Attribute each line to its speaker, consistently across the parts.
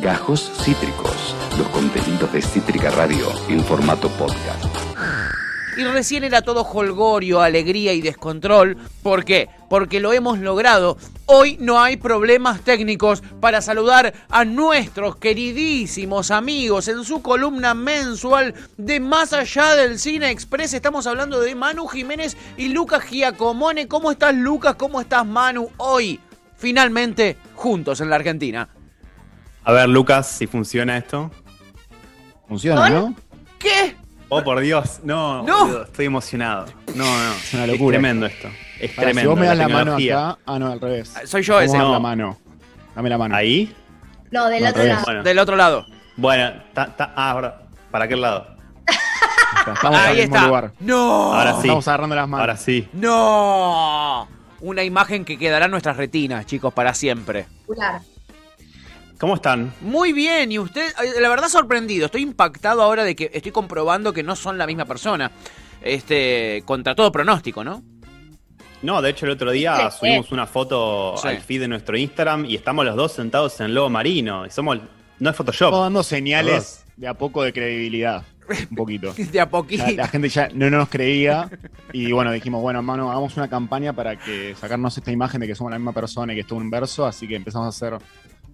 Speaker 1: Gajos Cítricos, los contenidos de Cítrica Radio en formato podcast.
Speaker 2: Y recién era todo holgorio, alegría y descontrol. ¿Por qué? Porque lo hemos logrado. Hoy no hay problemas técnicos para saludar a nuestros queridísimos amigos en su columna mensual de Más allá del Cine Express. Estamos hablando de Manu Jiménez y Lucas Giacomone. ¿Cómo estás Lucas? ¿Cómo estás Manu? Hoy, finalmente, juntos en la Argentina.
Speaker 3: A ver, Lucas, si funciona esto.
Speaker 4: Funciona, ¿no?
Speaker 2: ¿Qué?
Speaker 3: Oh, por Dios, no,
Speaker 2: No.
Speaker 3: boludo, estoy emocionado. No, no,
Speaker 4: Es una locura.
Speaker 3: tremendo esto. Es
Speaker 4: Pará,
Speaker 3: tremendo.
Speaker 4: si vos me das la, mano
Speaker 3: tecnología.
Speaker 4: acá. Ah, no, al revés.
Speaker 2: Soy yo ese.
Speaker 3: No.
Speaker 4: la mano. Dame la mano.
Speaker 3: Ahí.
Speaker 5: No, del
Speaker 4: No,
Speaker 5: otro lado.
Speaker 3: Bueno,
Speaker 2: Del otro lado.
Speaker 3: bueno, ta- ta- ah, ahora, ¿para qué lado?
Speaker 4: Estamos
Speaker 2: Ahí
Speaker 4: en el mismo
Speaker 2: está.
Speaker 4: lugar.
Speaker 2: No.
Speaker 3: Ahora sí.
Speaker 4: Estamos agarrando las manos.
Speaker 3: Ahora sí.
Speaker 2: No. Una imagen que quedará en nuestras retinas, chicos, para siempre.
Speaker 5: Espectacular.
Speaker 3: ¿Cómo están?
Speaker 2: Muy bien, y usted, eh, la verdad sorprendido, estoy impactado ahora de que estoy comprobando que no son la misma persona. Este, contra todo pronóstico, ¿no?
Speaker 3: No, de hecho el otro día subimos una foto
Speaker 2: Sí.
Speaker 3: al feed de nuestro Instagram y estamos los dos sentados en lobo marino. Y somos, no es Photoshop.
Speaker 4: Estamos dando señales de a poco de credibilidad. Un poquito.
Speaker 2: De a poquito.
Speaker 4: La gente ya no nos creía y bueno, dijimos, bueno, hermano, hagamos una campaña para que sacarnos esta imagen de que somos la misma persona y que es todo un verso, así que empezamos a hacer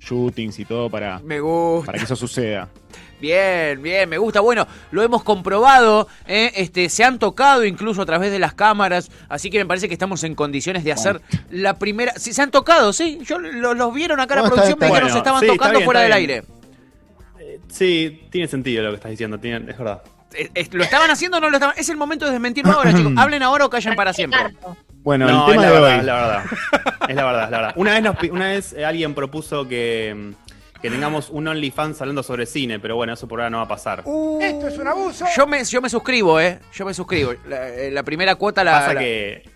Speaker 4: shootings y todo para,
Speaker 2: Me gusta.
Speaker 4: para que eso suceda.
Speaker 2: Bien, bien, me gusta. Bueno, lo hemos comprobado, ¿eh? este, se han tocado incluso a través de las cámaras, así que me parece que estamos en condiciones de hacer la primera... Sí, se han tocado, sí, yo lo- los vieron acá en la producción, me dijeron
Speaker 3: bien.
Speaker 2: se estaban
Speaker 3: Sí,
Speaker 2: tocando
Speaker 3: bien,
Speaker 2: fuera del
Speaker 3: bien.
Speaker 2: aire.
Speaker 3: Eh, Sí, tiene sentido lo que estás diciendo, tiene- es verdad.
Speaker 2: Eh, eh, ¿Lo estaban haciendo o no lo estaban? Es el momento de desmentirlo ahora, chicos. Hablen ahora o callen para siempre.
Speaker 4: Bueno,
Speaker 3: No,
Speaker 4: el tema
Speaker 3: es la
Speaker 4: de
Speaker 3: verdad,
Speaker 4: hoy.
Speaker 3: es la verdad. Es la verdad, es la verdad. Una vez, nos una vez eh, alguien propuso que, mm, que tengamos un OnlyFans hablando sobre cine, pero bueno, eso por ahora no va a pasar.
Speaker 6: Esto es un abuso.
Speaker 2: Yo me, yo me suscribo, ¿eh? Yo me suscribo. La, eh, la primera cuota la...
Speaker 3: Pasa
Speaker 2: la-
Speaker 3: que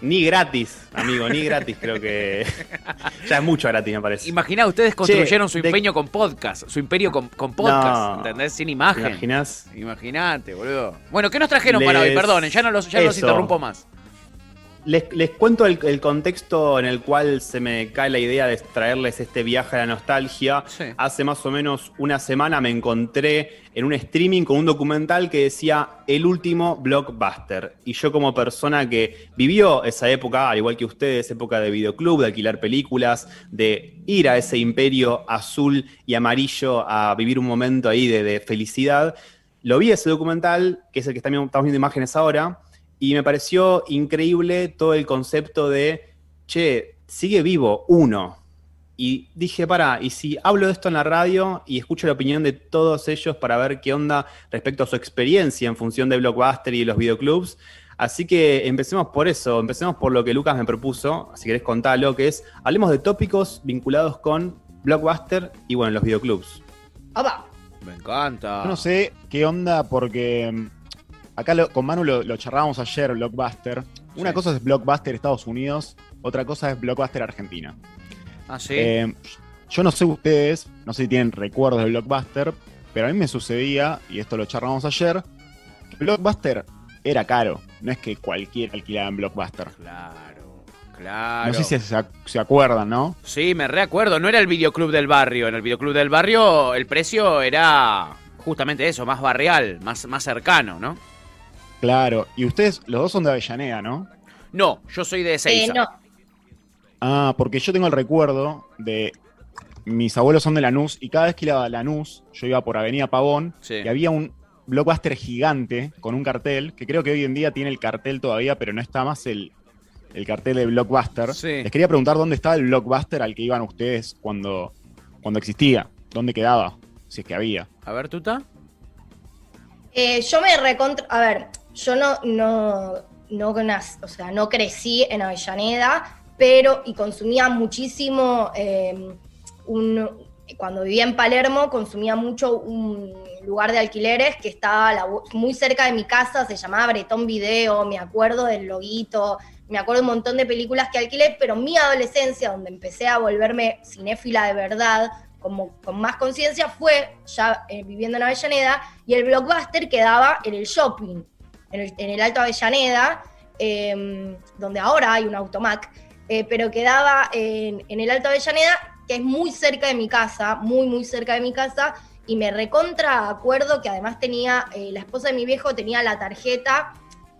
Speaker 3: ni gratis, amigo, ni gratis creo que... ya es mucho gratis, me parece.
Speaker 2: Imaginá, ustedes construyeron
Speaker 3: Che,
Speaker 2: su
Speaker 3: de-
Speaker 2: empeño con podcast, su imperio con, con podcast,
Speaker 3: No.
Speaker 2: ¿entendés? Sin
Speaker 3: ¿Te
Speaker 2: imagen.
Speaker 3: imaginas?
Speaker 2: Imagínate, boludo. Bueno, ¿qué nos trajeron para hoy? Perdonen, ya no los, ya no los interrumpo más.
Speaker 3: Les, les cuento el, el contexto en el cual se me cae la idea de traerles este viaje a la nostalgia.
Speaker 2: Sí.
Speaker 3: Hace más o menos una semana me encontré en un streaming con un documental que decía El último blockbuster. Y yo como persona que vivió esa época, al igual que ustedes, época de videoclub, de alquilar películas, de ir a ese imperio azul y amarillo a vivir un momento ahí de, de felicidad, lo vi ese documental, que es el que estamos estamos viendo imágenes ahora, y me pareció increíble todo el concepto de, che, sigue vivo uno. Y dije, para, y si hablo de esto en la radio y escucho la opinión de todos ellos para ver qué onda respecto a su experiencia en función de Blockbuster y los videoclubs. Así que empecemos por eso, empecemos por lo que Lucas me propuso, si querés contarlo, que es, hablemos de tópicos vinculados con Blockbuster y bueno, los videoclubs.
Speaker 5: Opa.
Speaker 2: Me encanta.
Speaker 4: Yo no sé qué onda porque mm, acá lo- con Manu lo, lo charlábamos ayer, Blockbuster. Una
Speaker 2: Sí.
Speaker 4: cosa es Blockbuster Estados Unidos, otra cosa es Blockbuster Argentina.
Speaker 2: Ah, sí.
Speaker 4: Eh, yo no sé ustedes, no sé si tienen recuerdos de Blockbuster, pero a mí me sucedía, y esto lo charlamos ayer, que Blockbuster era caro. No es que cualquiera alquilaba en Blockbuster.
Speaker 2: Claro, claro.
Speaker 4: No sé si se, ac- se acuerdan, ¿no?
Speaker 2: Sí, me reacuerdo. No era el videoclub del barrio. En el videoclub del barrio el precio era justamente eso, más barrial, más, más cercano, ¿no?
Speaker 4: Claro. Y ustedes, los dos son de Avellaneda, ¿no?
Speaker 2: No, yo soy de
Speaker 5: Eh,
Speaker 2: Seiza.
Speaker 5: no.
Speaker 4: Ah, porque yo tengo el recuerdo de. Mis abuelos son de Lanús y cada vez que iba a Lanús, yo iba por Avenida Pavón
Speaker 2: Sí.
Speaker 4: y había un blockbuster gigante con un cartel, que creo que hoy en día tiene el cartel todavía, pero no está más el, el cartel de blockbuster.
Speaker 2: Sí.
Speaker 4: Les quería preguntar dónde estaba el blockbuster al que iban ustedes cuando, cuando existía, dónde quedaba, si es que había.
Speaker 2: A ver, Tuta.
Speaker 5: Eh, yo me recontra. A ver, yo no, no, no, crecí en Avellaneda, pero y consumía muchísimo. eh, un, cuando vivía en Palermo, consumía mucho un lugar de alquileres que estaba muy cerca de mi casa, se llamaba Bretón Video, me acuerdo del loguito, me acuerdo un montón de películas que alquilé, pero mi adolescencia, donde empecé a volverme cinéfila de verdad, como con más conciencia, fue ya eh, viviendo en Avellaneda, y el blockbuster quedaba en el shopping, en el, Alto Avellaneda, eh, donde ahora hay un automac, eh, pero quedaba en, el Alto Avellaneda, que es muy cerca de mi casa, muy, muy cerca de mi casa, y me recontra acuerdo que además tenía, eh, la esposa de mi viejo tenía la tarjeta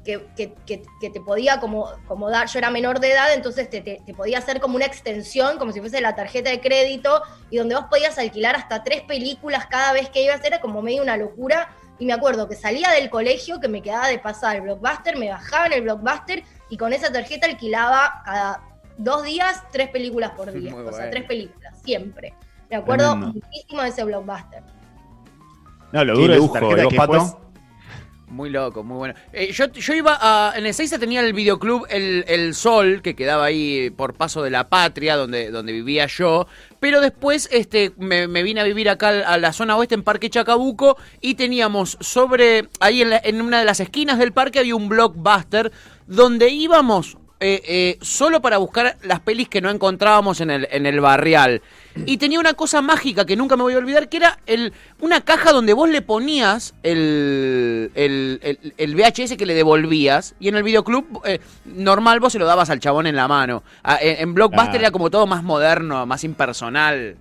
Speaker 5: que, que- que- que te podía como, como dar, yo era menor de edad, entonces te, te- te podía hacer como una extensión, como si fuese la tarjeta de crédito, y donde vos podías alquilar hasta tres películas cada vez que ibas, era como medio una locura. Y me acuerdo que salía del colegio, que me quedaba de pasar el blockbuster, me bajaba en el blockbuster y con esa tarjeta alquilaba cada dos días tres películas por día.
Speaker 2: Muy
Speaker 5: o sea,
Speaker 2: bueno.
Speaker 5: tres películas, siempre. Me acuerdo
Speaker 4: Tremendo.
Speaker 5: muchísimo de ese blockbuster.
Speaker 4: No, lo duro tarjeta
Speaker 3: ¿y
Speaker 4: es
Speaker 3: vos,
Speaker 4: que
Speaker 3: Pato?
Speaker 4: después-
Speaker 2: Muy loco, muy bueno. Eh, yo, yo iba a. En el 6 tenía el videoclub El, El Sol, que quedaba ahí por paso de la patria, donde, donde vivía yo. Pero después este, me, me vine a vivir acá a la zona oeste, en Parque Chacabuco, y teníamos sobre. Ahí en, la- en una de las esquinas del parque había un blockbuster donde íbamos. Eh, eh, solo para buscar las pelis que no encontrábamos en el, en el barrial. Y tenía una cosa mágica que nunca me voy a olvidar, que era el, una caja donde vos le ponías el, el, el- el VHS que le devolvías, y en el videoclub eh, normal vos se lo dabas al chabón en la mano. Ah, en, en Blockbuster
Speaker 4: Claro.
Speaker 2: era como todo más moderno, más impersonal.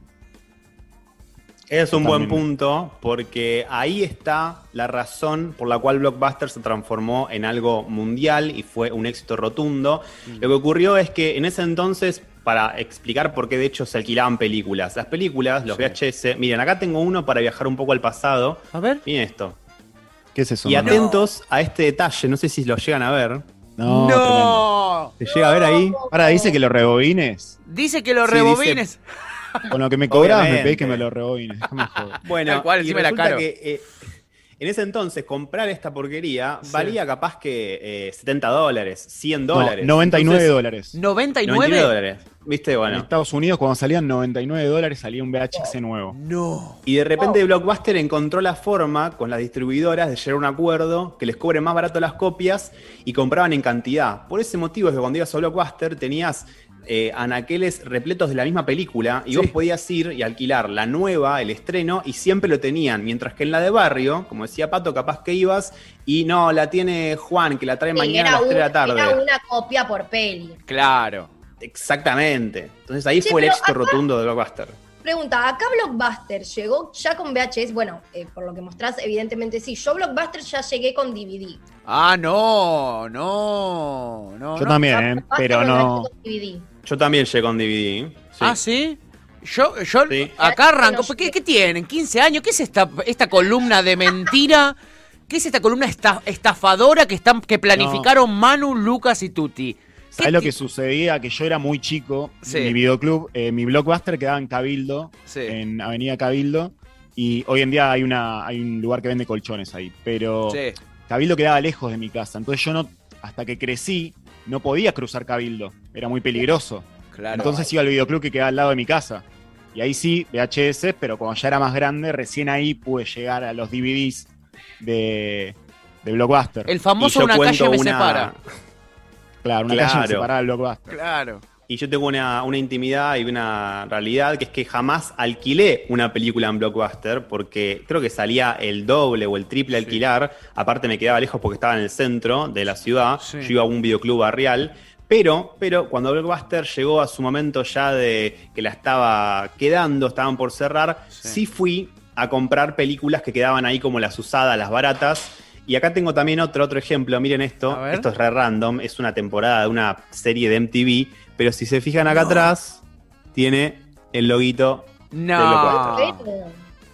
Speaker 3: Es un buen punto porque ahí está la razón por la cual Blockbuster se transformó en algo mundial y fue un éxito rotundo. Lo que ocurrió es que en ese entonces, para explicar por qué de hecho se alquilaban películas, las películas, los VHS, miren, acá tengo uno para viajar un poco al pasado.
Speaker 2: A ver.
Speaker 3: Miren esto.
Speaker 4: ¿Qué es eso?
Speaker 3: Y
Speaker 4: mano?
Speaker 3: atentos a este detalle, no sé si lo llegan a ver.
Speaker 4: No, tremendo.
Speaker 3: ¿Se llega a ver ahí?
Speaker 4: Ahora dice que lo rebobines.
Speaker 2: Dice que lo
Speaker 3: Sí,
Speaker 2: rebobines.
Speaker 4: Con lo que me cobrabas me
Speaker 3: Obviamente.
Speaker 4: pedís que me lo rebobines. Déjame joder.
Speaker 3: Bueno,
Speaker 2: Tal cual,
Speaker 3: y resulta
Speaker 2: caro.
Speaker 3: que eh, en ese entonces comprar esta porquería
Speaker 2: Sí.
Speaker 3: valía capaz que eh, 70 dólares, 100
Speaker 4: No,
Speaker 3: dólares.
Speaker 4: 99
Speaker 3: Entonces,
Speaker 4: dólares.
Speaker 2: 99.
Speaker 3: 99 dólares. ¿Viste?
Speaker 4: En
Speaker 3: Bueno.
Speaker 4: Estados Unidos, cuando salían 99 dólares, salía un VHS nuevo.
Speaker 2: No.
Speaker 3: Y de repente Blockbuster encontró la forma con las distribuidoras de llegar a un acuerdo que les cobre más barato las copias y compraban en cantidad. Por ese motivo es que cuando ibas a Blockbuster tenías eh, anaqueles repletos de la misma película y
Speaker 2: Sí.
Speaker 3: vos podías ir y alquilar la nueva, el estreno, y siempre lo tenían. Mientras que en la de barrio, como decía Pato, capaz que ibas y no, la tiene Juan, que la trae
Speaker 5: Sí,
Speaker 3: mañana a las
Speaker 5: un-
Speaker 3: 3 de la tarde.
Speaker 5: era una copia por peli.
Speaker 2: Claro.
Speaker 3: Exactamente. Entonces ahí
Speaker 5: Sí,
Speaker 3: fue el éxito
Speaker 5: acá-
Speaker 3: rotundo de Blockbuster.
Speaker 5: Pregunta, acá Blockbuster llegó ya con VHS, bueno, eh, por lo que mostrás, evidentemente sí. Yo Blockbuster ya llegué con DVD.
Speaker 2: Ah, no, no, no.
Speaker 4: Yo
Speaker 2: no.
Speaker 4: también, ¿eh?
Speaker 5: Blockbuster
Speaker 4: pero no.
Speaker 3: Yo también llegué con DVD. sí.
Speaker 2: Ah, sí. Yo, yo
Speaker 3: Sí.
Speaker 2: acá arranco.
Speaker 5: No,
Speaker 2: ¿Qué, qué tienen? ¿15 años? ¿Qué es esta, esta columna de mentira? ¿Qué es esta columna esta- estafadora que están que planificaron Manu, Lucas y Tuti? ¿Qué
Speaker 4: ¿Sabes lo que sucedía? Que yo era muy chico.
Speaker 2: Sí.
Speaker 4: Mi videoclub, eh, mi blockbuster quedaba en Cabildo,
Speaker 2: Sí.
Speaker 4: en Avenida Cabildo. Y hoy en día hay, una, hay un lugar que vende colchones ahí. Pero
Speaker 2: Sí.
Speaker 4: Cabildo quedaba lejos de mi casa. Entonces yo no, hasta que crecí, no podía cruzar Cabildo. Era muy peligroso.
Speaker 2: Claro.
Speaker 4: Entonces iba al videoclub que quedaba al lado de mi casa. Y ahí sí, VHS, pero cuando ya era más grande, recién ahí pude llegar a los DVDs de, de Blockbuster.
Speaker 2: el famoso una calle me
Speaker 3: una-
Speaker 2: separa.
Speaker 4: Claro, una
Speaker 3: Claro.
Speaker 4: calle separada del Blockbuster.
Speaker 2: Claro.
Speaker 3: Y yo tengo una, una intimidad y una realidad que es que jamás alquilé una película en Blockbuster porque creo que salía el doble o el triple
Speaker 2: Sí.
Speaker 3: alquilar. Aparte me quedaba lejos porque estaba en el centro de la ciudad.
Speaker 2: Sí.
Speaker 3: Yo iba a un videoclub barrial. Pero, pero cuando Blockbuster llegó a su momento ya de que la estaba quedando, estaban por cerrar,
Speaker 2: Sí.
Speaker 3: sí fui a comprar películas que quedaban ahí como las usadas, las baratas. Y acá tengo también otro, otro ejemplo. Miren esto. Esto es re random. Es una temporada de una serie de MTV. Pero si se fijan acá
Speaker 2: No.
Speaker 3: atrás, tiene el loguito.
Speaker 2: No.
Speaker 5: Pero-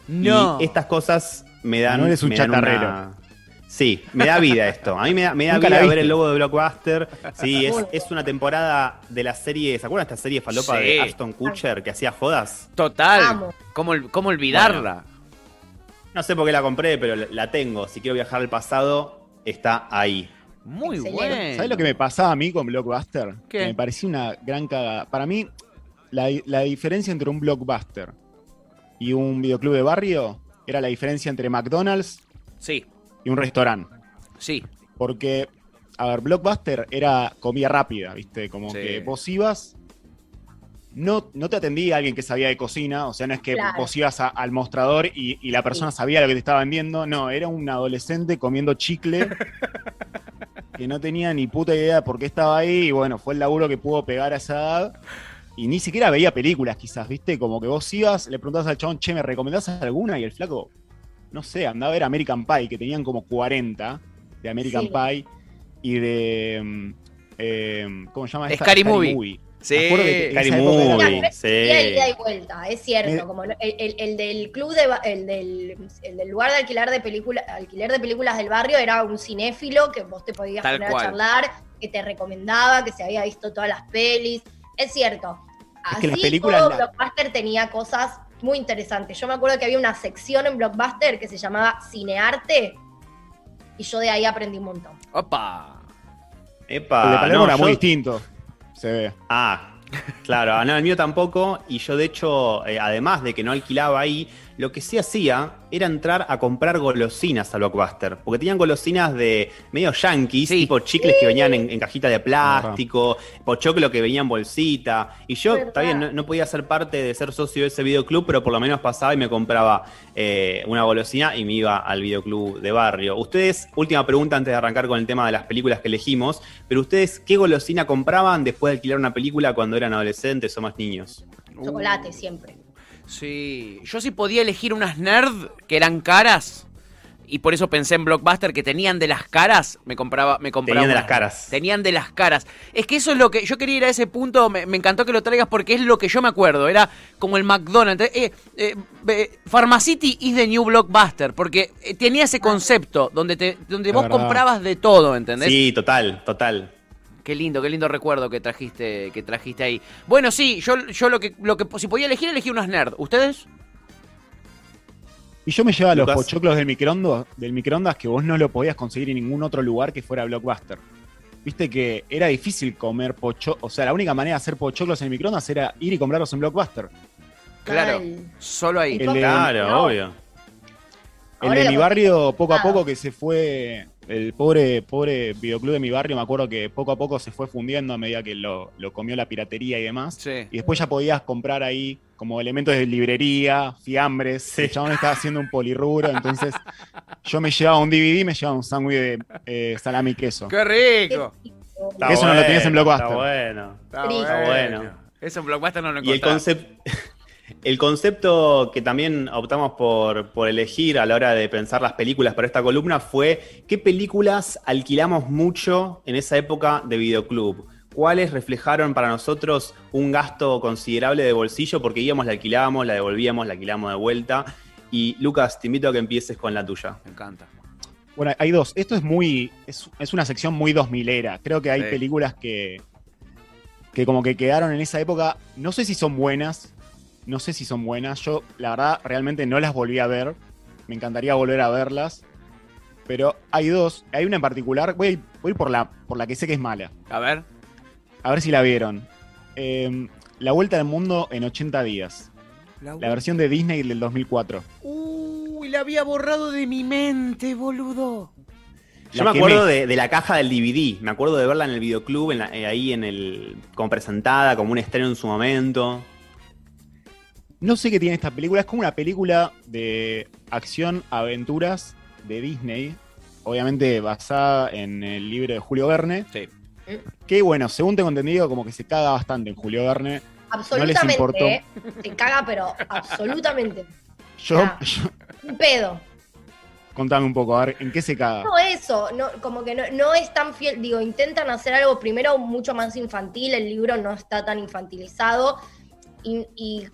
Speaker 2: No.
Speaker 3: Y estas cosas me dan.
Speaker 4: No eres un chatarrero.
Speaker 3: una- Sí, me da vida esto. A mí me da, me da vida ver el logo de Blockbuster. Sí, es, es una temporada de la serie. ¿Se acuerdan de esta serie falopa
Speaker 2: Sí.
Speaker 3: de Ashton Kutcher que hacía jodas?
Speaker 2: Total. ¿Cómo, cómo olvidarla?
Speaker 3: No sé por qué la compré, pero la tengo. Si quiero viajar al pasado, está ahí.
Speaker 2: Muy bueno.
Speaker 4: ¿Sabes lo que me pasaba a mí con Blockbuster?
Speaker 2: ¿Qué?
Speaker 4: Que me parecía una gran cagada. Para mí, la, la diferencia entre un Blockbuster y un videoclub de barrio era la diferencia entre McDonald's
Speaker 2: Sí,
Speaker 4: y un restaurante.
Speaker 2: sí.
Speaker 4: Porque, a ver, Blockbuster era comida rápida, ¿viste? Como
Speaker 2: Sí.
Speaker 4: que vos ibas, no, no te atendía alguien que sabía de cocina, o sea, no es que
Speaker 5: Claro.
Speaker 4: vos ibas a- al mostrador y, y la persona sabía lo que te estaba vendiendo, no, era un adolescente comiendo chicle que no tenía ni puta idea de por qué estaba ahí y bueno, fue el laburo que pudo pegar a esa edad. y ni siquiera veía películas, quizás, ¿viste? Como que vos ibas, le preguntabas al chabón, che, ¿me recomendás alguna? Y el flaco, no sé, andaba a ver American Pie, que tenían como 40 de American
Speaker 5: Sí.
Speaker 4: Pie y de. mm, eh, ¿Cómo se llama? esta?
Speaker 2: Scary Movie. Sí.
Speaker 5: Ida y ida y vuelta, es cierto.
Speaker 4: Me-
Speaker 5: Como el, el- el del club de el del, el del lugar de alquiler de películas, alquiler de películas del barrio era un cinéfilo que vos te podías
Speaker 2: Tal
Speaker 5: poner
Speaker 2: cual.
Speaker 5: a charlar, que te recomendaba, que se había visto todas las pelis. Es cierto.
Speaker 4: Es
Speaker 5: Así
Speaker 4: que las películas
Speaker 5: todo
Speaker 4: la-
Speaker 5: Blockbuster tenía cosas muy interesantes. Yo me acuerdo que había una sección en Blockbuster que se llamaba Cinearte y yo de ahí aprendí un montón.
Speaker 2: Opa.
Speaker 3: Epa,
Speaker 4: el de Palermo
Speaker 3: no,
Speaker 4: era
Speaker 3: yo-
Speaker 4: muy distinto. Se ve.
Speaker 3: Ah, claro, no, el mío tampoco. Y yo, de hecho, eh, además de que no alquilaba ahí, lo que sí hacía era entrar a comprar golosinas a Blockbuster. Porque tenían golosinas de medio yankees,
Speaker 2: Sí.
Speaker 3: tipo chicles que venían en, en cajita de plástico, pochoclo que venía en bolsita. Y yo, bien, no, no podía ser parte de ser socio de ese videoclub, pero por lo menos pasaba y me compraba eh, una golosina y me iba al videoclub de barrio. Ustedes, última pregunta antes de arrancar con el tema de las películas que elegimos, pero ustedes, ¿qué golosina compraban después de alquilar una película cuando eran adolescentes o más niños?
Speaker 5: Chocolate siempre.
Speaker 2: Sí, yo sí podía elegir unas nerd que eran caras y por eso pensé en Blockbuster que tenían de las caras, me compraba, me compraba
Speaker 3: Tenían de las caras.
Speaker 2: Tenían de las caras. Es que eso es lo que yo quería ir a ese punto, me, me encantó que lo traigas porque es lo que yo me acuerdo, era como el McDonald's, eh, eh, eh, Pharmacity is the new Blockbuster, porque eh, tenía ese concepto donde te donde
Speaker 4: Es
Speaker 2: vos
Speaker 4: verdad.
Speaker 2: comprabas de todo, ¿entendés?
Speaker 3: Sí, total, total.
Speaker 2: Qué lindo, qué lindo recuerdo que trajiste, que trajiste ahí. Bueno, sí, yo, yo lo que, lo que, si podía elegir, elegí unas nerd. ¿Ustedes?
Speaker 4: Y yo me llevaba los pochoclos del microondas, del microondas que vos no lo podías conseguir en ningún otro lugar que fuera Blockbuster. Viste que era difícil comer pocho, o sea, la única manera de hacer pochoclos en el microondas era ir y comprarlos en Blockbuster.
Speaker 2: Claro. Solo ahí.
Speaker 4: El de-
Speaker 3: Claro,
Speaker 5: No.
Speaker 3: obvio.
Speaker 4: El
Speaker 5: Ahora
Speaker 4: de mi barrio, poco a poco que se fue, el pobre, pobre videoclub de mi barrio, me acuerdo que poco a poco se fue fundiendo a medida que lo, lo comió la piratería y demás.
Speaker 2: Sí.
Speaker 4: Y después ya podías comprar ahí como elementos de librería, fiambres.
Speaker 3: Sí.
Speaker 4: El chabón estaba haciendo un polirrubro, entonces yo me llevaba un DVD y me llevaba un sándwich de eh, salami y queso.
Speaker 2: ¡Qué rico!
Speaker 3: Está
Speaker 4: Eso no lo tenías en Blockbuster.
Speaker 3: Está bueno.
Speaker 2: Está
Speaker 3: bueno.
Speaker 2: Eso en Blockbuster no lo
Speaker 3: Y el concepto, el concepto que también optamos por, por elegir a la hora de pensar las películas para esta columna fue qué películas alquilamos mucho en esa época de videoclub. ¿Cuáles reflejaron para nosotros un gasto considerable de bolsillo? Porque íbamos, la alquilábamos, la devolvíamos, la alquilábamos de vuelta. Y Lucas, te invito a que empieces con la tuya.
Speaker 2: Me encanta.
Speaker 4: Bueno, hay dos. Esto es muy. Es, es una sección muy 2000era. Creo que hay
Speaker 2: Sí.
Speaker 4: películas que. que como que quedaron en esa época. No sé si son buenas. No sé si son buenas. Yo, la verdad, realmente no las volví a ver. Me encantaría volver a verlas. Pero hay dos. Hay una en particular. Voy a ir, voy a ir por, la, por la que sé que es mala.
Speaker 2: A ver.
Speaker 4: A ver si la vieron. Eh, la Vuelta al Mundo en 80 días. La versión de Disney del 2004.
Speaker 2: Uy, la había borrado de mi mente, boludo.
Speaker 3: Yo me acuerdo de la caja del DVD. Me acuerdo de verla en el videoclub, en la- eh, ahí en el. como presentada, como un estreno en su momento.
Speaker 4: No sé qué tiene esta película. Es como una película de acción, aventuras de Disney. Obviamente basada en el libro de Julio Verne.
Speaker 2: Sí.
Speaker 4: Que bueno, según tengo entendido, como que se caga bastante en Julio Verne.
Speaker 5: Absolutamente.
Speaker 4: importó.
Speaker 5: ¿eh? Se caga, pero absolutamente.
Speaker 4: Yo,
Speaker 5: Ah.
Speaker 4: yo-
Speaker 5: Un pedo.
Speaker 4: contame un poco, a ver, ¿en qué se caga?
Speaker 5: No, eso, no, como que no, no es tan fiel, digo, intentan hacer algo primero mucho más infantil, el libro no está tan infantilizado y, y-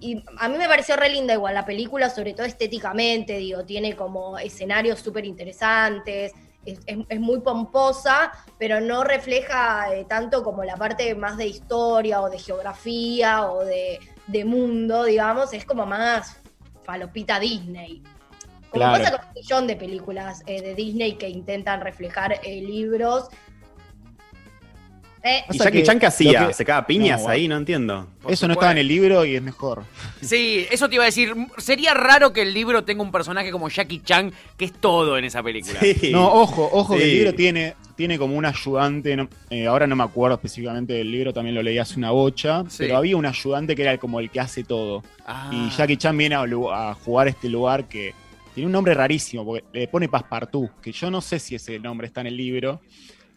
Speaker 5: y a mí me pareció re linda igual la película, sobre todo estéticamente, digo, tiene como escenarios súper interesantes, es, es- es muy pomposa, pero no refleja eh, tanto como la parte más de historia o de geografía o de, de mundo, digamos, es como más falopita Disney. Como
Speaker 4: Claro.
Speaker 5: pasa con un millón de películas eh, de Disney que intentan reflejar eh, libros. Eh,
Speaker 3: ¿Y Jackie
Speaker 4: que
Speaker 3: Chan qué hacía?
Speaker 4: que-
Speaker 3: ¿Se caga piñas
Speaker 4: No,
Speaker 3: ahí? No entiendo.
Speaker 2: Por
Speaker 4: Eso no estaba en el libro y es mejor.
Speaker 2: Sí, eso te iba a decir. Sería raro que el libro tenga un personaje como Jackie Chan, que es todo en esa película.
Speaker 3: Sí.
Speaker 4: No, ojo, ojo que el libro tiene, tiene como un ayudante, no- eh, ahora no me acuerdo específicamente del libro, también lo leí hace una bocha,
Speaker 2: Sí.
Speaker 4: pero había un ayudante que era como el que hace todo.
Speaker 2: Ah.
Speaker 4: Y Jackie Chan viene a, a jugar este lugar que tiene un nombre rarísimo, porque le pone Passepartout, que yo no sé si ese nombre está en el libro,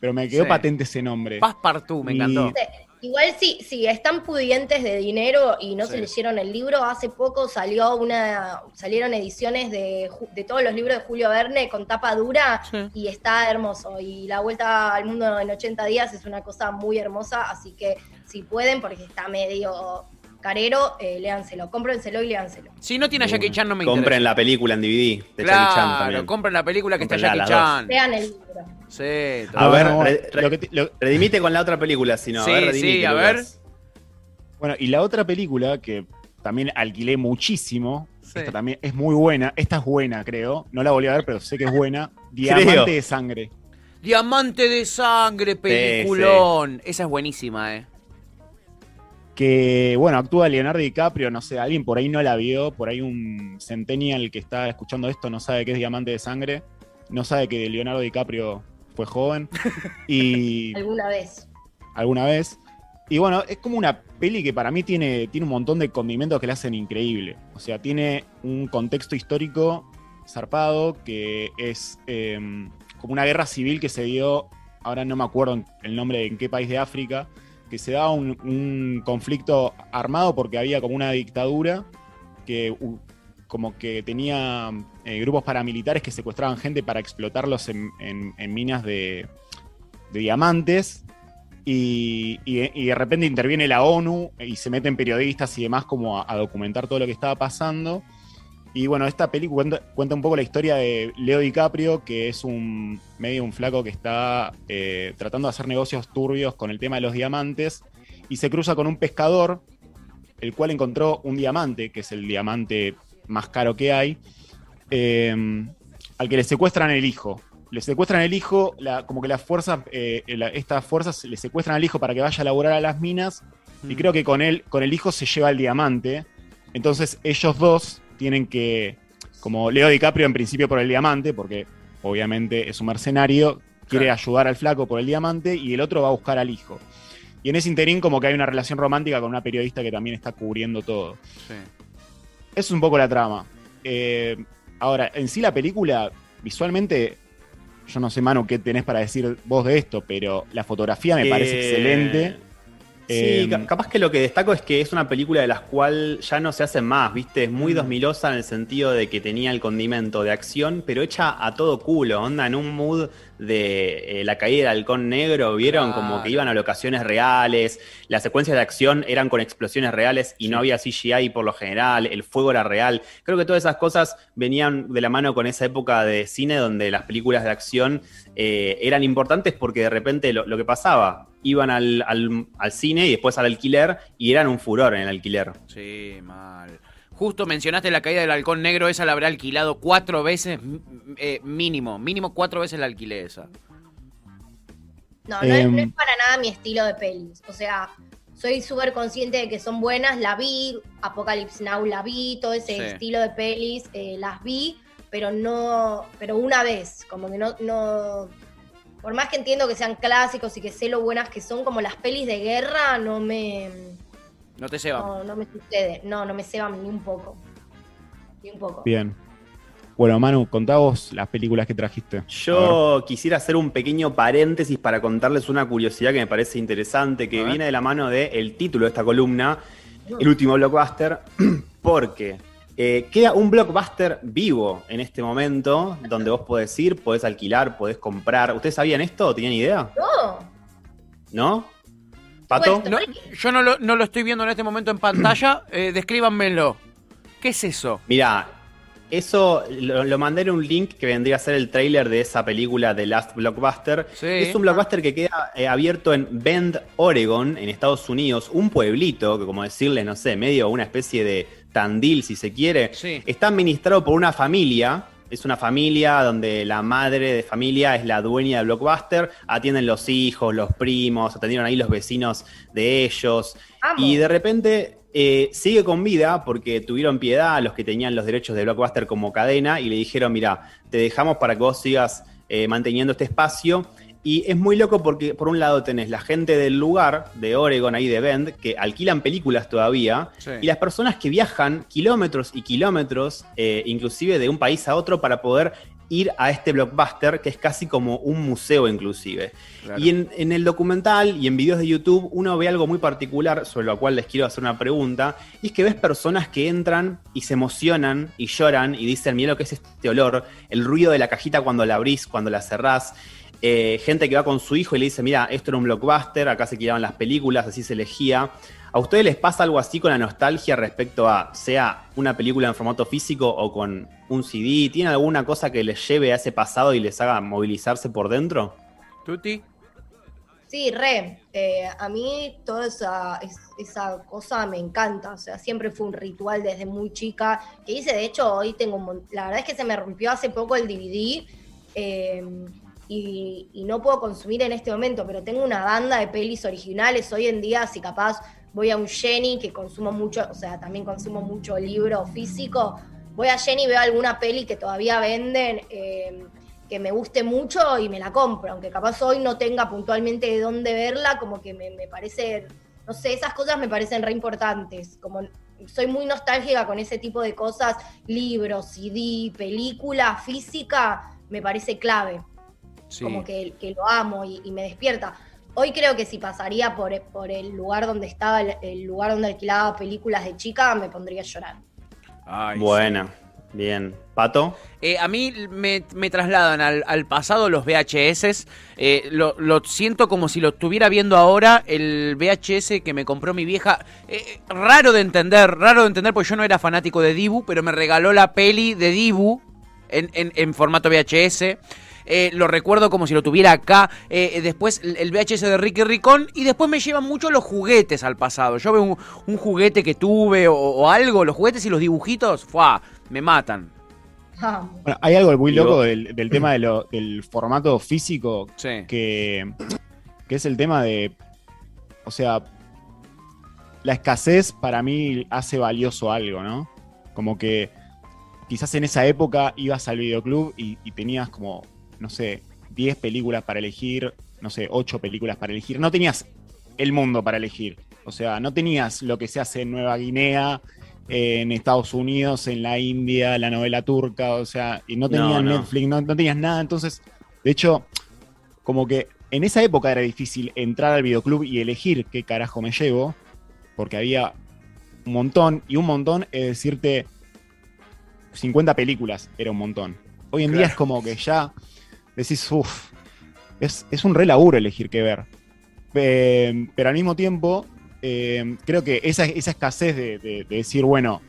Speaker 4: pero me quedó
Speaker 2: Sí.
Speaker 4: patente ese nombre.
Speaker 2: Passepartout, me
Speaker 4: Y-
Speaker 2: encantó.
Speaker 5: Igual sí, sí, están pudientes de dinero y no se
Speaker 2: Sí.
Speaker 5: leyeron el libro. Hace poco salió una, salieron ediciones de, Ju- de todos los libros de Julio Verne con tapa dura
Speaker 2: Sí.
Speaker 5: y está hermoso. Y la vuelta al mundo en 80 días es una cosa muy hermosa, así que si pueden, porque está medio carero, eh, léanselo, cómprenselo y léanselo.
Speaker 2: Si no tiene a Jackie Chan, no me
Speaker 3: Compren
Speaker 2: interesa.
Speaker 3: la película en DVD de Jackie Chan
Speaker 2: Claro,
Speaker 3: también.
Speaker 2: compren la película que está Jackie. Chan.
Speaker 5: Lean el libro.
Speaker 2: Sí,
Speaker 3: A
Speaker 4: No,
Speaker 3: ver,
Speaker 4: no,
Speaker 3: re- re-
Speaker 4: lo que te- lo-
Speaker 3: Redimite con la otra película, si no.
Speaker 2: Sí,
Speaker 3: a ver, redimite,
Speaker 2: sí, a
Speaker 3: Lucas.
Speaker 2: ver.
Speaker 4: Bueno, y la otra película que también alquilé muchísimo,
Speaker 2: Sí.
Speaker 4: esta también es muy buena, esta es buena, creo. No la volví a ver, pero sé que es buena.
Speaker 3: Creo.
Speaker 4: Diamante de sangre.
Speaker 2: Diamante de sangre, peliculón. Esa es buenísima, eh.
Speaker 4: Que, bueno, actúa Leonardo DiCaprio, no sé, alguien por ahí no la vio, por ahí un centennial que está escuchando esto no sabe qué es Diamante de Sangre, no sabe que Leonardo DiCaprio fue joven y
Speaker 5: Alguna vez.
Speaker 4: alguna vez. Y bueno, es como una peli que para mí tiene, tiene un montón de condimentos que la hacen increíble. O sea, tiene un contexto histórico zarpado que es eh, como una guerra civil que se dio, ahora no me acuerdo el nombre de en qué país de África, que se daba un, un conflicto armado porque había como una dictadura que como que tenía eh, grupos paramilitares que secuestraban gente para explotarlos en, minas de, diamantes y, de repente interviene la ONU y se meten periodistas y demás como a, documentar todo lo que estaba pasando. Y bueno, esta película cuenta, cuenta un poco la historia de Leo DiCaprio, que es un medio un flaco que está eh, tratando de hacer negocios turbios con el tema de los diamantes y se cruza con un pescador, el cual encontró un diamante, que es el diamante más caro que hay, eh, al que le secuestran el hijo. Le secuestran el hijo, la- como que las fuerzas, eh, la- estas fuerzas le secuestran al hijo para que vaya a laburar a las minas y creo que con él, con el hijo se lleva el diamante. Entonces ellos dos tienen que, como Leo DiCaprio en principio por el diamante, porque obviamente es un mercenario, quiere
Speaker 2: Claro.
Speaker 4: ayudar al flaco por el diamante y el otro va a buscar al hijo. Y en ese interín como que hay una relación romántica con una periodista que también está cubriendo todo.
Speaker 2: Sí.
Speaker 4: Es un poco la trama. Eh, ahora, en sí la película, visualmente, yo no sé, Manu, qué tenés para decir vos de esto, pero la fotografía me parece
Speaker 3: Eh,
Speaker 4: excelente.
Speaker 3: Sí,
Speaker 4: Eh,
Speaker 3: ca- capaz que lo que destaco es que es una película de las cual ya no se hacen más, ¿viste? Es muy
Speaker 2: Mm.
Speaker 3: 2000osa en el sentido de que tenía el condimento de acción, pero hecha a todo culo, onda, en un mood de eh, la caída del halcón negro, ¿vieron?
Speaker 2: Claro.
Speaker 3: Como que iban a locaciones reales, las secuencias de acción eran con explosiones reales y no había CGI por lo general, el fuego era real. Creo que todas esas cosas venían de la mano con esa época de cine donde las películas de acción eh, eran importantes porque de repente lo, lo que pasaba, iban al, al- al cine y después al alquiler y eran un furor en el alquiler.
Speaker 2: Sí, mal. Justo mencionaste la caída del halcón negro, esa la habrá alquilado cuatro veces eh, mínimo. Mínimo cuatro veces la alquilé esa.
Speaker 5: No, no, es,
Speaker 4: Em.
Speaker 5: no es para nada mi estilo de pelis. O sea, soy súper consciente de que son buenas, la vi, Apocalypse Now la vi, todo ese
Speaker 2: Sí.
Speaker 5: estilo de pelis eh, las vi, pero no, pero una vez, como que no, no, por más que entiendo que sean clásicos y que sé lo buenas que son, como las pelis de guerra, no me,
Speaker 2: No te ceba.
Speaker 5: no, no me sucede, no, no me ceban ni un poco, ni un poco.
Speaker 4: Bien. Bueno, Manu, contá vos las películas que trajiste.
Speaker 3: Yo quisiera hacer un pequeño paréntesis para contarles una curiosidad que me parece interesante, que viene de la mano del título de esta columna, el último blockbuster, porque eh, queda un blockbuster vivo en este momento, donde vos podés ir, podés alquilar, podés comprar. ¿Ustedes sabían esto? ¿Tenían idea?
Speaker 5: No,
Speaker 3: ¿No?
Speaker 2: No, yo no lo, no lo estoy viendo en este momento en pantalla. Eh, descríbanmelo. ¿Qué es eso?
Speaker 3: Mira, eso lo, lo mandé en un link que vendría a ser el tráiler de esa película de Last Blockbuster.
Speaker 2: Sí.
Speaker 3: Es un blockbuster que queda eh, abierto en Bend, Oregon, en Estados Unidos, un pueblito que como decirle, no sé, medio una especie de Tandil si se quiere.
Speaker 2: Sí.
Speaker 3: Está administrado por una familia. Es una familia donde la madre de familia es la dueña del blockbuster, atienden los hijos, los primos, atendieron ahí los vecinos de ellos. Y de repente eh, sigue con vida porque tuvieron piedad a los que tenían los derechos de Blockbuster como cadena y le dijeron, mira, te dejamos para que vos sigas eh, manteniendo este espacio. Y es muy loco porque por un lado tenés la gente del lugar, de Oregon, ahí de Bend, que alquilan películas todavía,
Speaker 2: Sí.
Speaker 3: y las personas que viajan kilómetros y kilómetros, eh, inclusive de un país a otro, para poder ir a este blockbuster que es casi como un museo inclusive.
Speaker 2: Claro.
Speaker 3: Y en, en el documental y en videos de YouTube uno ve algo muy particular sobre lo cual les quiero hacer una pregunta, y es que ves personas que entran y se emocionan y lloran y dicen, mira lo que es este olor, el ruido de la cajita cuando la abrís, cuando la cerrás, eh, gente que va con su hijo y le dice, mira, esto era un blockbuster, acá se quedaban las películas, así se elegía. ¿A ustedes les pasa algo así con la nostalgia respecto a, sea una película en formato físico o con un CD? ¿Tienen alguna cosa que les lleve a ese pasado y les haga movilizarse por dentro?
Speaker 2: ¿Tuti?
Speaker 5: Sí, re. Eh, a mí toda esa, es- esa cosa me encanta. O sea, siempre fue un ritual desde muy chica. Que hice, de hecho, hoy tengo un La verdad es que se me rompió hace poco el DVD. eh, y, no puedo consumir en este momento, pero tengo una banda de pelis originales. Hoy en día, si capaz voy a un Jenny, que consumo mucho, o sea, también consumo mucho libro físico, voy a Jenny veo alguna peli que todavía venden. eh, que me guste mucho y me la compro, aunque capaz hoy no tenga puntualmente de dónde verla, como que me, me parece, no sé, esas cosas me parecen re importantes, como soy muy nostálgica con ese tipo de cosas, libros, CD, película, física, me parece clave,
Speaker 2: Sí.
Speaker 5: como que, que lo amo y, y me despierta. Hoy creo que si pasaría por, por el lugar donde estaba, el, el lugar donde alquilaba películas de chica, me pondría a llorar.
Speaker 2: Ay,
Speaker 3: Buena, bien. ¿Pato?
Speaker 2: Eh, a mí me, me trasladan al, al pasado los VHS. eh, lo, lo siento como si lo estuviera viendo ahora. El VHS que me compró mi vieja. eh, raro de entender, raro de entender porque yo no era fanático de Dibu, pero me regaló la peli de Dibu en, en- en formato VHS. Eh, lo recuerdo como si lo tuviera acá. Eh, después el VHS de Ricky Ricón. Y después me llevan mucho los juguetes al pasado. Yo veo un, un juguete que tuve o, o algo. Los juguetes y los dibujitos. ¡fua! Me matan.
Speaker 4: Bueno, hay algo muy loco del, del tema de lo- del formato físico
Speaker 2: Sí.
Speaker 4: que, que es el tema de, o sea, la escasez para mí hace valioso algo, ¿no? Como que quizás en esa época ibas al videoclub y, y tenías como, no sé, 10 películas para elegir, no sé, 8 películas para elegir. No tenías el mundo para elegir. O sea, no tenías lo que se hace en Nueva Guinea, en Estados Unidos, en la India, la novela turca, o sea, y no tenías
Speaker 3: No, no.
Speaker 4: Netflix, no, no tenías nada. Entonces, de hecho, como que en esa época era difícil entrar al videoclub y elegir qué carajo me llevo, porque había un montón, y un montón es decirte 50 películas, era un montón. Hoy en día es como que ya decís, uff, es, es un re laburo elegir qué ver. Eh, pero al mismo tiempo, eh, creo que esa, esa escasez de, de- de decir, bueno,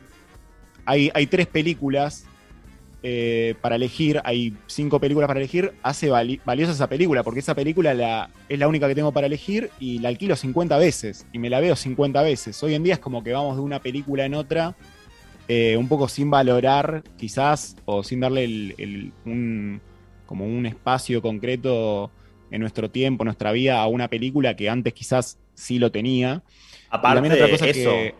Speaker 4: hay, hay tres películas eh, para elegir, hay cinco películas para elegir, hace vali- valiosa esa película, porque esa película la, es la única que tengo para elegir y la alquilo 50 veces y me la veo 50 veces. Hoy en día es como que vamos de una película en otra, eh, un poco sin valorar, quizás, o sin darle el- el- un, como un espacio concreto en nuestro tiempo, en nuestra vida, a una película que antes quizás sí lo tenía.
Speaker 3: Aparte
Speaker 4: también otra
Speaker 3: de
Speaker 4: cosa
Speaker 3: eso,
Speaker 4: que-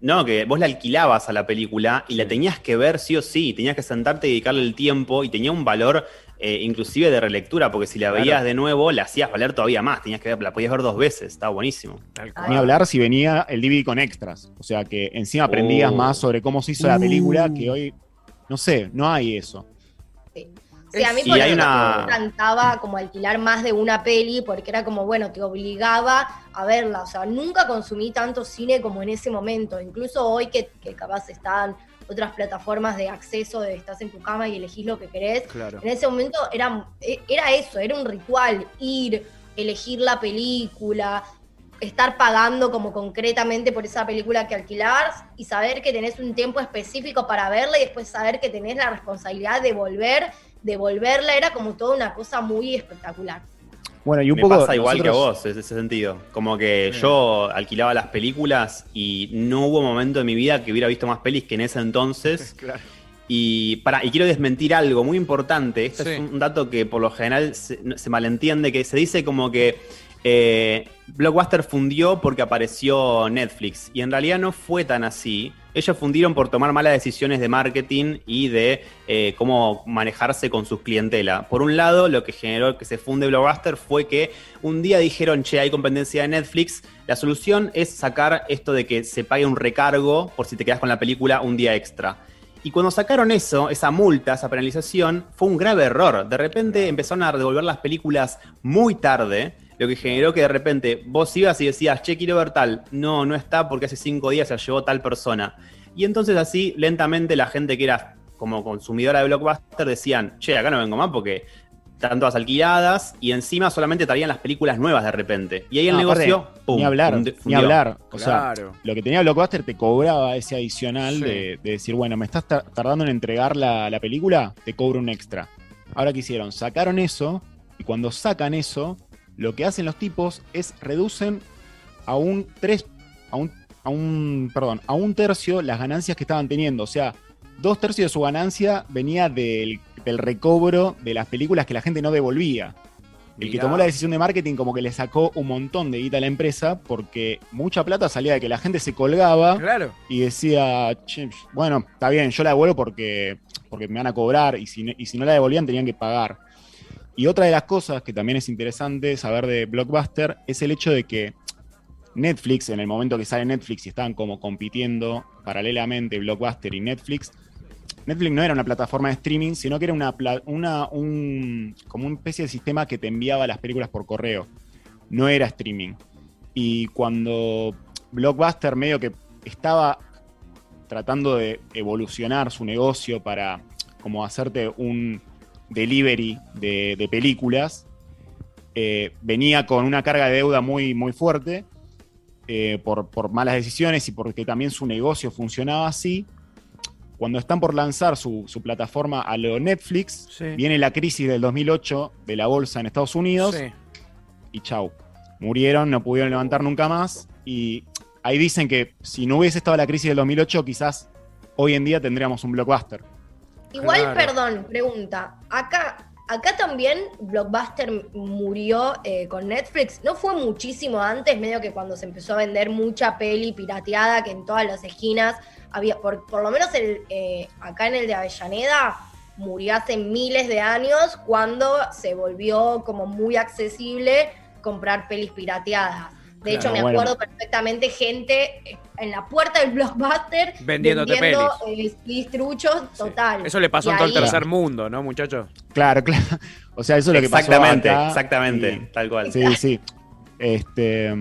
Speaker 3: no, que vos la alquilabas a la película y la tenías que ver sí o sí, tenías que sentarte y dedicarle el tiempo y tenía un valor eh, inclusive de relectura, porque si la
Speaker 2: Claro.
Speaker 3: veías de nuevo la hacías valer todavía más, tenías que ver, la podías ver dos veces, estaba buenísimo.
Speaker 4: Ni hablar si venía el DVD con extras. O sea que encima aprendías
Speaker 3: Oh.
Speaker 4: más sobre cómo se hizo la película, que hoy, no sé, no hay eso.
Speaker 5: Sí, a mí por eso
Speaker 3: una-
Speaker 5: me encantaba como alquilar más de una peli, porque era como, bueno, te obligaba a verla. O sea, nunca consumí tanto cine como en ese momento. Incluso hoy que, que capaz están otras plataformas de acceso, de estás en tu cama y elegís lo que querés.
Speaker 2: Claro.
Speaker 5: En ese momento era, e, era eso, era un ritual, ir, elegir la película, estar pagando como concretamente por esa película que alquilar y saber que tenés un tiempo específico para verla y después saber que tenés la responsabilidad de volver, de volverla, era como toda una cosa muy espectacular.
Speaker 4: Bueno, y un
Speaker 3: Me
Speaker 4: poco.
Speaker 3: pasa igual que a vos, en ese sentido. Como que yo alquilaba las películas y no hubo momento de mi vida que hubiera visto más pelis que en ese entonces.
Speaker 2: Claro.
Speaker 3: Y, para, y quiero desmentir algo muy importante. Este
Speaker 2: Sí.
Speaker 3: es un dato que por lo general se malentiende, que se dice como que eh, Blockbuster fundió porque apareció Netflix. Y en realidad no fue tan así. Ellos fundieron por tomar malas decisiones de marketing y de eh, cómo manejarse con sus clientela. Por un lado, lo que generó que se funde Blockbuster fue que un día dijeron, che, hay competencia de Netflix. La solución es sacar esto de que se pague un recargo por si te quedas con la película un día extra. Y cuando sacaron eso, esa multa, esa penalización, fue un grave error. De repente empezaron a devolver las películas muy tarde, lo que generó que de repente vos ibas y decías, che, quiero ver tal. No, no está porque hace cinco días se la llevó tal persona. Y entonces así, lentamente, la gente que era como consumidora de Blockbuster decían, che, acá no vengo más porque están todas alquiladas y encima solamente traían las películas nuevas de repente. Y ahí el
Speaker 4: No,
Speaker 3: negocio,
Speaker 4: aparte,
Speaker 3: pum,
Speaker 4: ni hablar,
Speaker 3: funde-
Speaker 4: ni
Speaker 3: fundió.
Speaker 4: hablar. O
Speaker 2: Claro.
Speaker 4: sea, lo que tenía Blockbuster te cobraba ese adicional
Speaker 2: Sí.
Speaker 4: de, de decir, bueno, me estás tar- tardando en entregar la, la película, te cobro un extra. Ahora que hicieron, sacaron eso y cuando sacan eso, lo que hacen los tipos es reducen a un 3 a un a un perdón, a un tercio las ganancias que estaban teniendo, o sea, dos tercios de su ganancia venía del, del recobro de las películas que la gente no devolvía. El que tomó la decisión de marketing como que le sacó un montón de guita a la empresa porque mucha plata salía de que la gente se colgaba
Speaker 2: Claro.
Speaker 4: y decía, "Che, bueno, está bien, yo la devuelvo porque, porque me van a cobrar y si, no- y si no la devolvían tenían que pagar. Y otra de las cosas que también es interesante saber de Blockbuster es el hecho de que Netflix, en el momento que sale Netflix y estaban como compitiendo paralelamente Blockbuster y Netflix, Netflix no era una plataforma de streaming, sino que era una, una un, como una especie de sistema que te enviaba las películas por correo. No era streaming. Y cuando Blockbuster medio que estaba tratando de evolucionar su negocio para como hacerte un delivery de, de películas, eh, venía con una carga de deuda muy, muy fuerte eh, por, por malas decisiones y porque también su negocio funcionaba así. Cuando están por lanzar su, su plataforma a lo Netflix,
Speaker 2: Sí.
Speaker 4: viene la crisis del 2008 de la bolsa en Estados Unidos
Speaker 2: Sí.
Speaker 4: y chau. Murieron, no pudieron levantar nunca más. Y ahí dicen que si no hubiese estado la crisis del 2008, quizás hoy en día tendríamos un blockbuster.
Speaker 5: Igual,
Speaker 2: Claro.
Speaker 5: perdón, pregunta. Acá, acá también Blockbuster murió eh, con Netflix. ¿No fue muchísimo antes, medio que cuando se empezó a vender mucha peli pirateada, que en todas las esquinas había, por, por lo menos el, eh, acá en el de Avellaneda, murió hace miles de años cuando se volvió como muy accesible comprar pelis pirateadas. De
Speaker 2: Claro,
Speaker 5: hecho, me
Speaker 4: bueno.
Speaker 5: acuerdo perfectamente gente eh, en la puerta del Blockbuster
Speaker 2: Vendiéndote
Speaker 5: vendiendo eh, CDs truchos, total.
Speaker 2: Eso le pasó
Speaker 5: Y
Speaker 2: en todo el tercer mundo, ¿no, muchachos?
Speaker 4: Claro, claro. O sea, eso es lo que pasó
Speaker 3: Exactamente,
Speaker 4: acá.
Speaker 3: exactamente,
Speaker 4: Y-
Speaker 3: tal cual.
Speaker 4: Sí, sí. Este,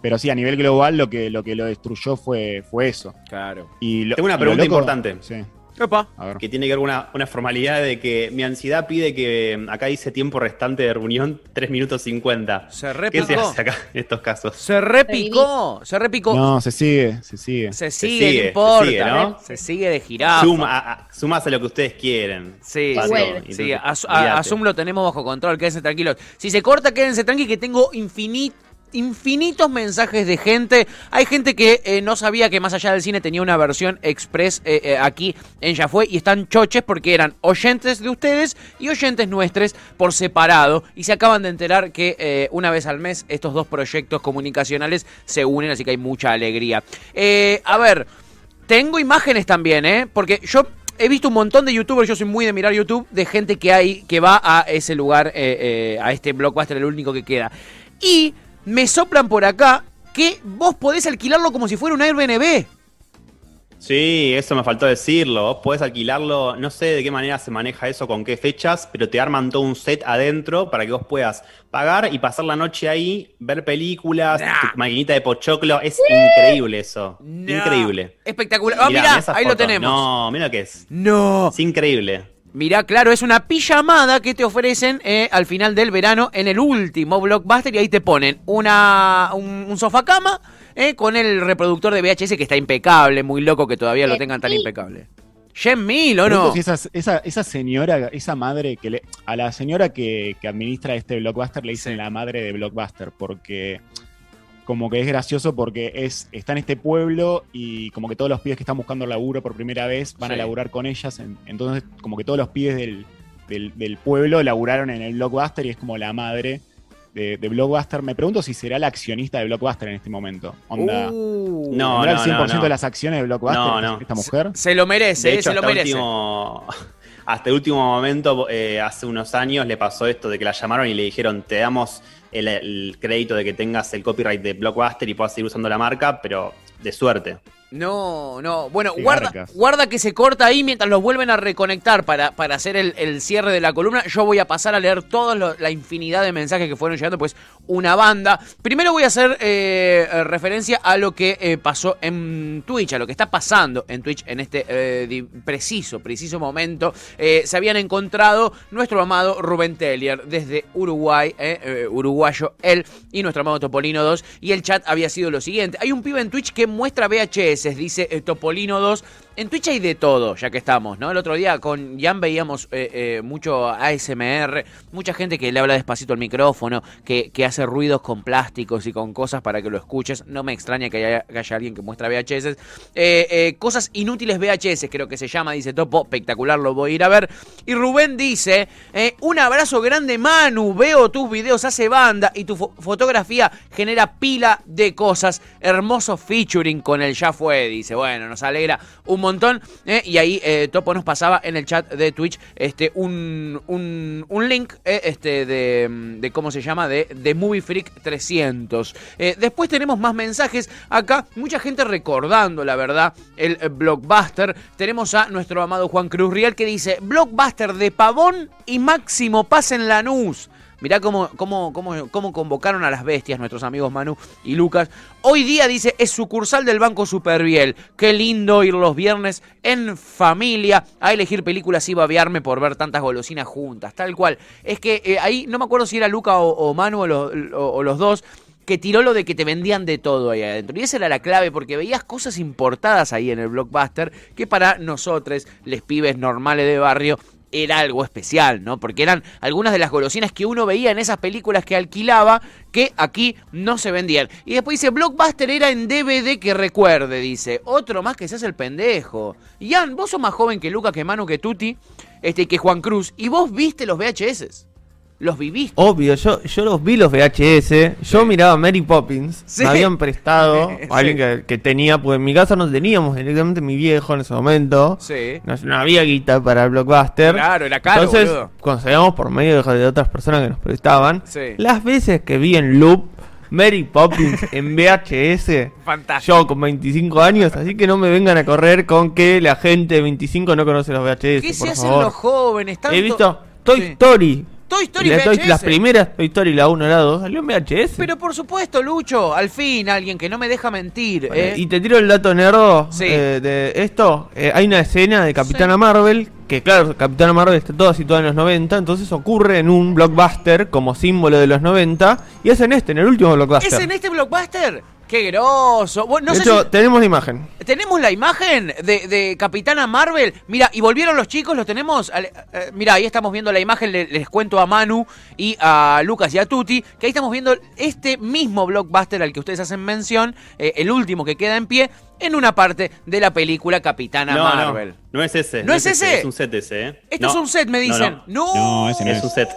Speaker 4: pero sí, a nivel global lo que lo, que lo destruyó fue, fue eso.
Speaker 2: Claro.
Speaker 4: Y lo-
Speaker 3: Tengo una
Speaker 4: y lo
Speaker 3: pregunta
Speaker 4: loco-
Speaker 3: importante.
Speaker 4: Sí,
Speaker 2: Epa.
Speaker 4: a ver.
Speaker 3: que tiene que ver con una, una formalidad de que mi ansiedad pide que mm, acá dice tiempo restante de reunión 3 minutos 50.
Speaker 2: Se
Speaker 3: ¿Qué se
Speaker 2: repicó.
Speaker 3: hace acá en estos casos?
Speaker 2: Se repicó. Se repicó.
Speaker 4: No, se sigue, se sigue.
Speaker 2: Se
Speaker 3: Se
Speaker 2: sigue,
Speaker 3: sigue,
Speaker 2: no importa.
Speaker 3: se sigue, ¿no?
Speaker 2: Se sigue de girar.
Speaker 3: Suma, a, a- sumás a lo que ustedes quieren.
Speaker 2: Sí,
Speaker 3: Pato,
Speaker 2: sí,
Speaker 3: entonces, olvídate.
Speaker 2: a- Asum lo tenemos bajo control, quédense tranquilos. Si se corta, quédense tranquilos que tengo infinit- infinitos mensajes de gente. Hay gente que eh, no sabía que más allá del cine tenía una versión express eh, eh, aquí en Ya Fue y están choches porque eran oyentes de ustedes y oyentes nuestros por separado y se acaban de enterar que una vez al mes estos dos proyectos comunicacionales se unen, así que hay mucha alegría. A ver, tengo imágenes también, ¿eh? Porque yo he visto un montón de youtubers, yo soy muy de mirar YouTube, de gente que hay que va a ese lugar, a este blockbuster, el único que queda. Y me soplan por acá que vos podés alquilarlo como si fuera un Airbnb.
Speaker 3: Sí, eso me faltó decirlo. Vos podés alquilarlo, no sé de qué manera se maneja eso, con qué fechas, pero te arman todo un set adentro para que vos puedas pagar y pasar la noche ahí, ver películas,
Speaker 2: Nah.
Speaker 3: tu maquinita de pochoclo. Es increíble eso. Increíble.
Speaker 2: Espectacular. Ah,
Speaker 3: Mirá,
Speaker 2: ahí lo tenemos.
Speaker 3: No, mira lo que es.
Speaker 2: No.
Speaker 3: Es increíble.
Speaker 2: Mirá, claro, es una pijamada que te ofrecen eh, al final del verano en el último blockbuster y ahí te ponen una, un, un sofá cama eh, con el reproductor de VHS que está impecable, muy loco que todavía lo tengan tan impecable. Jen Mil, ¿o no?
Speaker 4: si esa, esa, esa señora, esa madre que le. A la señora que, que administra este blockbuster le dicen
Speaker 2: Sí.
Speaker 4: la madre de blockbuster, porque como que es gracioso porque es, está en este pueblo y como que todos los pibes que están buscando laburo por primera vez van
Speaker 2: Sí.
Speaker 4: a laburar con ellas. en- entonces, como que todos los pibes del, del, del pueblo laburaron en el blockbuster y es como la madre de, de blockbuster. Me pregunto si será la accionista de blockbuster en este momento. Onda.
Speaker 2: Uh,
Speaker 3: No,
Speaker 4: ¿Tendrá el 100%
Speaker 3: no.
Speaker 4: de las acciones de blockbuster
Speaker 3: No,
Speaker 4: esta-
Speaker 3: no.
Speaker 4: esta mujer?
Speaker 2: Se lo merece,
Speaker 3: De
Speaker 2: eh,
Speaker 3: hecho,
Speaker 2: se lo merece.
Speaker 3: último, hasta el último momento, eh, hace unos años, le pasó esto de que la llamaron y le dijeron, te damos el, crédito de que tengas el copyright de Blockbuster y puedas seguir usando la marca, pero de suerte.
Speaker 2: No, no. Bueno, guarda, guarda que se corta ahí mientras los vuelven a reconectar para, para hacer el, el cierre de la columna. Yo voy a pasar a leer toda la infinidad de mensajes que fueron llegando, pues una banda. Primero voy a hacer eh, referencia a lo que eh, pasó en Twitch, a lo que está pasando en Twitch en este eh, preciso, preciso momento. Se habían encontrado nuestro amado Rubén Tellier desde Uruguay, uruguayo él, y nuestro amado Topolino 2. Y el chat había sido lo siguiente. Hay un pibe en Twitch que muestra VHS, dice eh, Topolino 2. En Twitch hay de todo, ya que estamos, ¿no? El otro día con Jan veíamos eh, eh, mucho ASMR, mucha gente que le habla despacito al micrófono, que, que hace ruidos con plásticos y con cosas para que lo escuches. No me extraña que haya, que haya alguien que muestra VHS. Eh, cosas inútiles VHS, creo que se llama, dice Topo. Espectacular, lo voy a ir a ver. Y Rubén dice: Un abrazo grande, Manu. Veo tus videos, hace banda y tu fo- fotografía genera pila de cosas. Hermoso featuring con el Ya Fue, dice. Bueno, nos alegra un montón. eh, y ahí eh, Topo nos pasaba en el chat de Twitch este, un, un, un link eh, este, de, de, ¿cómo se llama? De, de Movie Freak 300. Eh, después tenemos más mensajes acá. Mucha gente recordando, la verdad, el blockbuster. Tenemos a nuestro amado Juan Cruz Rial que dice: Blockbuster de Pavón y Máximo Paz en Lanús. Mirá cómo, cómo, cómo, cómo convocaron a las bestias nuestros amigos Manu y Lucas. Hoy día, dice, es sucursal del Banco Superviel. Qué lindo ir los viernes en familia a elegir películas y babearme por ver tantas golosinas juntas. Tal cual. Es que eh, ahí, no me acuerdo si era Luca o, Manu o- o los dos, que tiró lo de que te vendían de todo ahí adentro. Y esa era la clave, porque veías cosas importadas ahí en el blockbuster que para nosotros, les pibes normales de barrio, era algo especial, ¿no? Porque eran algunas de las golosinas que uno veía en esas películas que alquilaba que aquí no se vendían. Y después dice, Blockbuster era en DVD que recuerde, dice. Otro más que se hace el pendejo. Ian, vos sos más joven que Luca, que Manu, que Tuti, este, que Juan Cruz. Y vos viste los VHS. Los viviste.
Speaker 6: Obvio, yo, yo los vi los VHS, yo miraba Mary Poppins,
Speaker 2: Sí.
Speaker 6: me habían prestado,
Speaker 2: Sí.
Speaker 6: alguien que, que tenía, pues en mi casa no teníamos directamente mi viejo en ese momento,
Speaker 2: Sí.
Speaker 6: no, no había guita para el blockbuster.
Speaker 2: Claro, era caro,
Speaker 6: Entonces,
Speaker 2: boludo.
Speaker 6: conseguíamos por medio de, de otras personas que nos prestaban.
Speaker 2: Sí.
Speaker 6: Las veces que vi en loop Mary Poppins en VHS,
Speaker 2: Fantástico.
Speaker 6: yo con 25 años, así que no me vengan a correr con que la gente de 25 no conoce los VHS.
Speaker 2: ¿Qué se
Speaker 6: por
Speaker 2: hacen
Speaker 6: favor.
Speaker 2: los jóvenes? Tanto-
Speaker 6: He visto Toy. Story.
Speaker 2: Toy Story
Speaker 6: La
Speaker 2: VHS.
Speaker 6: las primeras Toy Story, la 1 y la 2, salió en VHS.
Speaker 2: Pero por supuesto, Lucho, al fin alguien que no me deja mentir.
Speaker 6: Bueno,
Speaker 2: ¿eh?
Speaker 6: Y te tiro el dato nerdo
Speaker 2: Sí.
Speaker 6: eh, de esto. Eh, hay una escena de Capitana Marvel, que claro, Capitana Marvel está toda situada en los 90, entonces ocurre en un blockbuster como símbolo de los 90, y es en este, en el último blockbuster.
Speaker 2: ¿Es en este blockbuster? ¡Qué groso! Bueno, no
Speaker 6: de
Speaker 2: sé
Speaker 6: hecho,
Speaker 2: si-
Speaker 6: tenemos la imagen.
Speaker 2: ¿Tenemos la imagen de, de Capitana Marvel? Mira, y volvieron los chicos, los tenemos. Eh, mira, ahí estamos viendo la imagen, le- les, cuento a Manu y a Lucas y a Tuti, que ahí estamos viendo este mismo blockbuster al que ustedes hacen mención, eh, el último que queda en pie, en una parte de la película Capitana
Speaker 3: No,
Speaker 2: Marvel.
Speaker 3: no, no es ese.
Speaker 2: ¿No es ese?
Speaker 3: Es un set ese, ¿eh?
Speaker 2: Esto
Speaker 3: No.
Speaker 2: es un set, me
Speaker 3: No,
Speaker 2: dicen.
Speaker 3: no.
Speaker 2: No,
Speaker 4: No, ese no
Speaker 3: Es
Speaker 4: es.
Speaker 3: un set.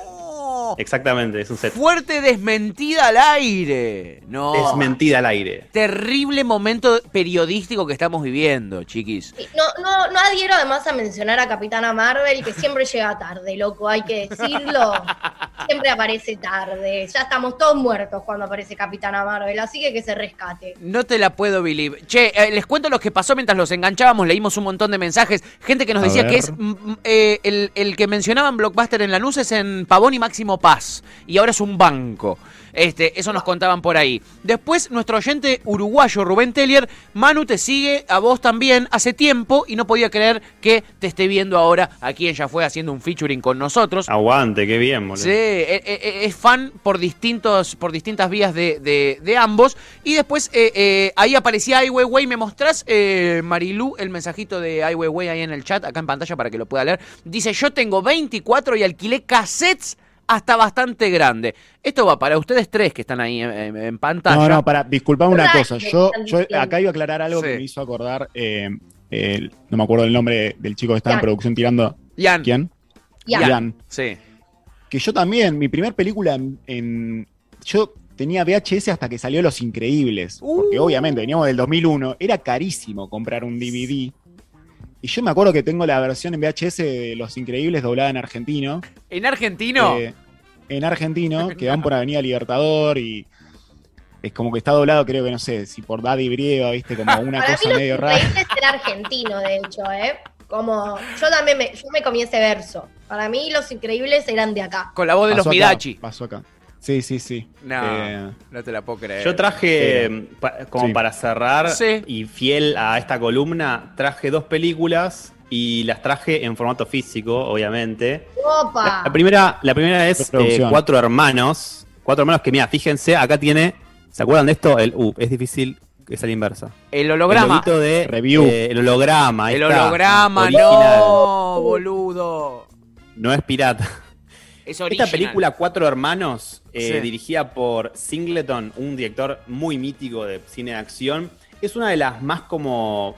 Speaker 3: Exactamente, es un set.
Speaker 2: Fuerte desmentida al aire. No.
Speaker 3: Es mentira al aire.
Speaker 2: Terrible momento periodístico que estamos viviendo, chiquis.
Speaker 5: No, no, no adhiero además a mencionar a Capitana Marvel, que siempre llega tarde, loco, hay que decirlo. Siempre aparece tarde. Ya estamos todos muertos cuando aparece Capitana Marvel, así que que se rescate.
Speaker 2: No te la puedo believe. Che, eh, les cuento lo que pasó mientras los enganchábamos. Leímos un montón de mensajes. Gente que nos
Speaker 4: A
Speaker 2: decía
Speaker 4: ver.
Speaker 2: que es mm, mm, eh, el, el que mencionaban Blockbuster en Lanús es en Pavón y Máximo Paz. Y ahora es un banco. Este, eso nos contaban por ahí. Después, nuestro oyente uruguayo Rubén Tellier, Manu te sigue a vos también hace tiempo y no podía creer que te esté viendo ahora aquí en Ya Fue haciendo un featuring con nosotros.
Speaker 3: Aguante, qué bien, boludo.
Speaker 2: Sí, eh, eh, es fan por distintos, por distintas vías de, de- de ambos. Y después eh, eh, ahí aparecía Ai Weiwei. ¿Me mostrás, eh, Marilú, el mensajito de Ai Weiwei ahí en el chat, acá en pantalla para que lo pueda leer? Dice, yo tengo 24 y alquilé cassettes hasta bastante grande. Esto va para ustedes tres que están ahí en, pantalla.
Speaker 4: No, no, para, disculpame una cosa. Yo, yo acá iba a aclarar algo
Speaker 2: Sí.
Speaker 4: que me hizo acordar. eh, el- no me acuerdo el nombre del chico que estaba en producción tirando.
Speaker 2: Ian.
Speaker 4: ¿Quién? Ian.
Speaker 2: Sí.
Speaker 4: Que yo también, mi primer película en. en- yo tenía VHS hasta que salió Los Increíbles. Porque
Speaker 2: Uh.
Speaker 4: obviamente veníamos del 2001. Era carísimo comprar un DVD. Y yo me acuerdo que tengo la versión en VHS de Los Increíbles doblada en argentino.
Speaker 2: En argentino.
Speaker 4: Eh, en argentino, que van por Avenida Libertador y. Es como que está doblado, creo que no sé, si por Daddy Brieva, viste, como una
Speaker 5: Para
Speaker 4: cosa
Speaker 5: mí
Speaker 4: medio
Speaker 5: Los
Speaker 4: rara.
Speaker 5: Increíbles era argentino, de hecho, ¿eh? Como, yo también me, yo me comí ese verso. Para mí Los Increíbles eran de acá.
Speaker 2: Con la voz de los
Speaker 4: Pasó acá,
Speaker 2: Midachi.
Speaker 4: Pasó acá. Sí, sí, sí.
Speaker 2: No,
Speaker 4: Eh,
Speaker 2: no te la puedo creer.
Speaker 3: Yo traje, eh, pa- como
Speaker 4: Sí.
Speaker 3: para cerrar
Speaker 2: Sí.
Speaker 3: y fiel a esta columna, traje dos películas y las traje en formato físico, obviamente.
Speaker 5: ¡Opa!
Speaker 3: La primera, la primera es eh, Cuatro Hermanos. Cuatro Hermanos que, mira, fíjense, acá tiene, ¿se acuerdan de esto? El, uh, es difícil, es a la inversa.
Speaker 2: El
Speaker 3: El
Speaker 2: holograma.
Speaker 3: loguito de
Speaker 4: Review.
Speaker 3: eh, el holograma.
Speaker 2: El
Speaker 3: está,
Speaker 2: holograma,
Speaker 3: original.
Speaker 2: no, boludo.
Speaker 3: No es pirata.
Speaker 2: Es original.
Speaker 3: Esta película, Cuatro Hermanos, eh,
Speaker 2: Sí.
Speaker 3: dirigida por Singleton, un director muy mítico de cine de acción, es una de las más como.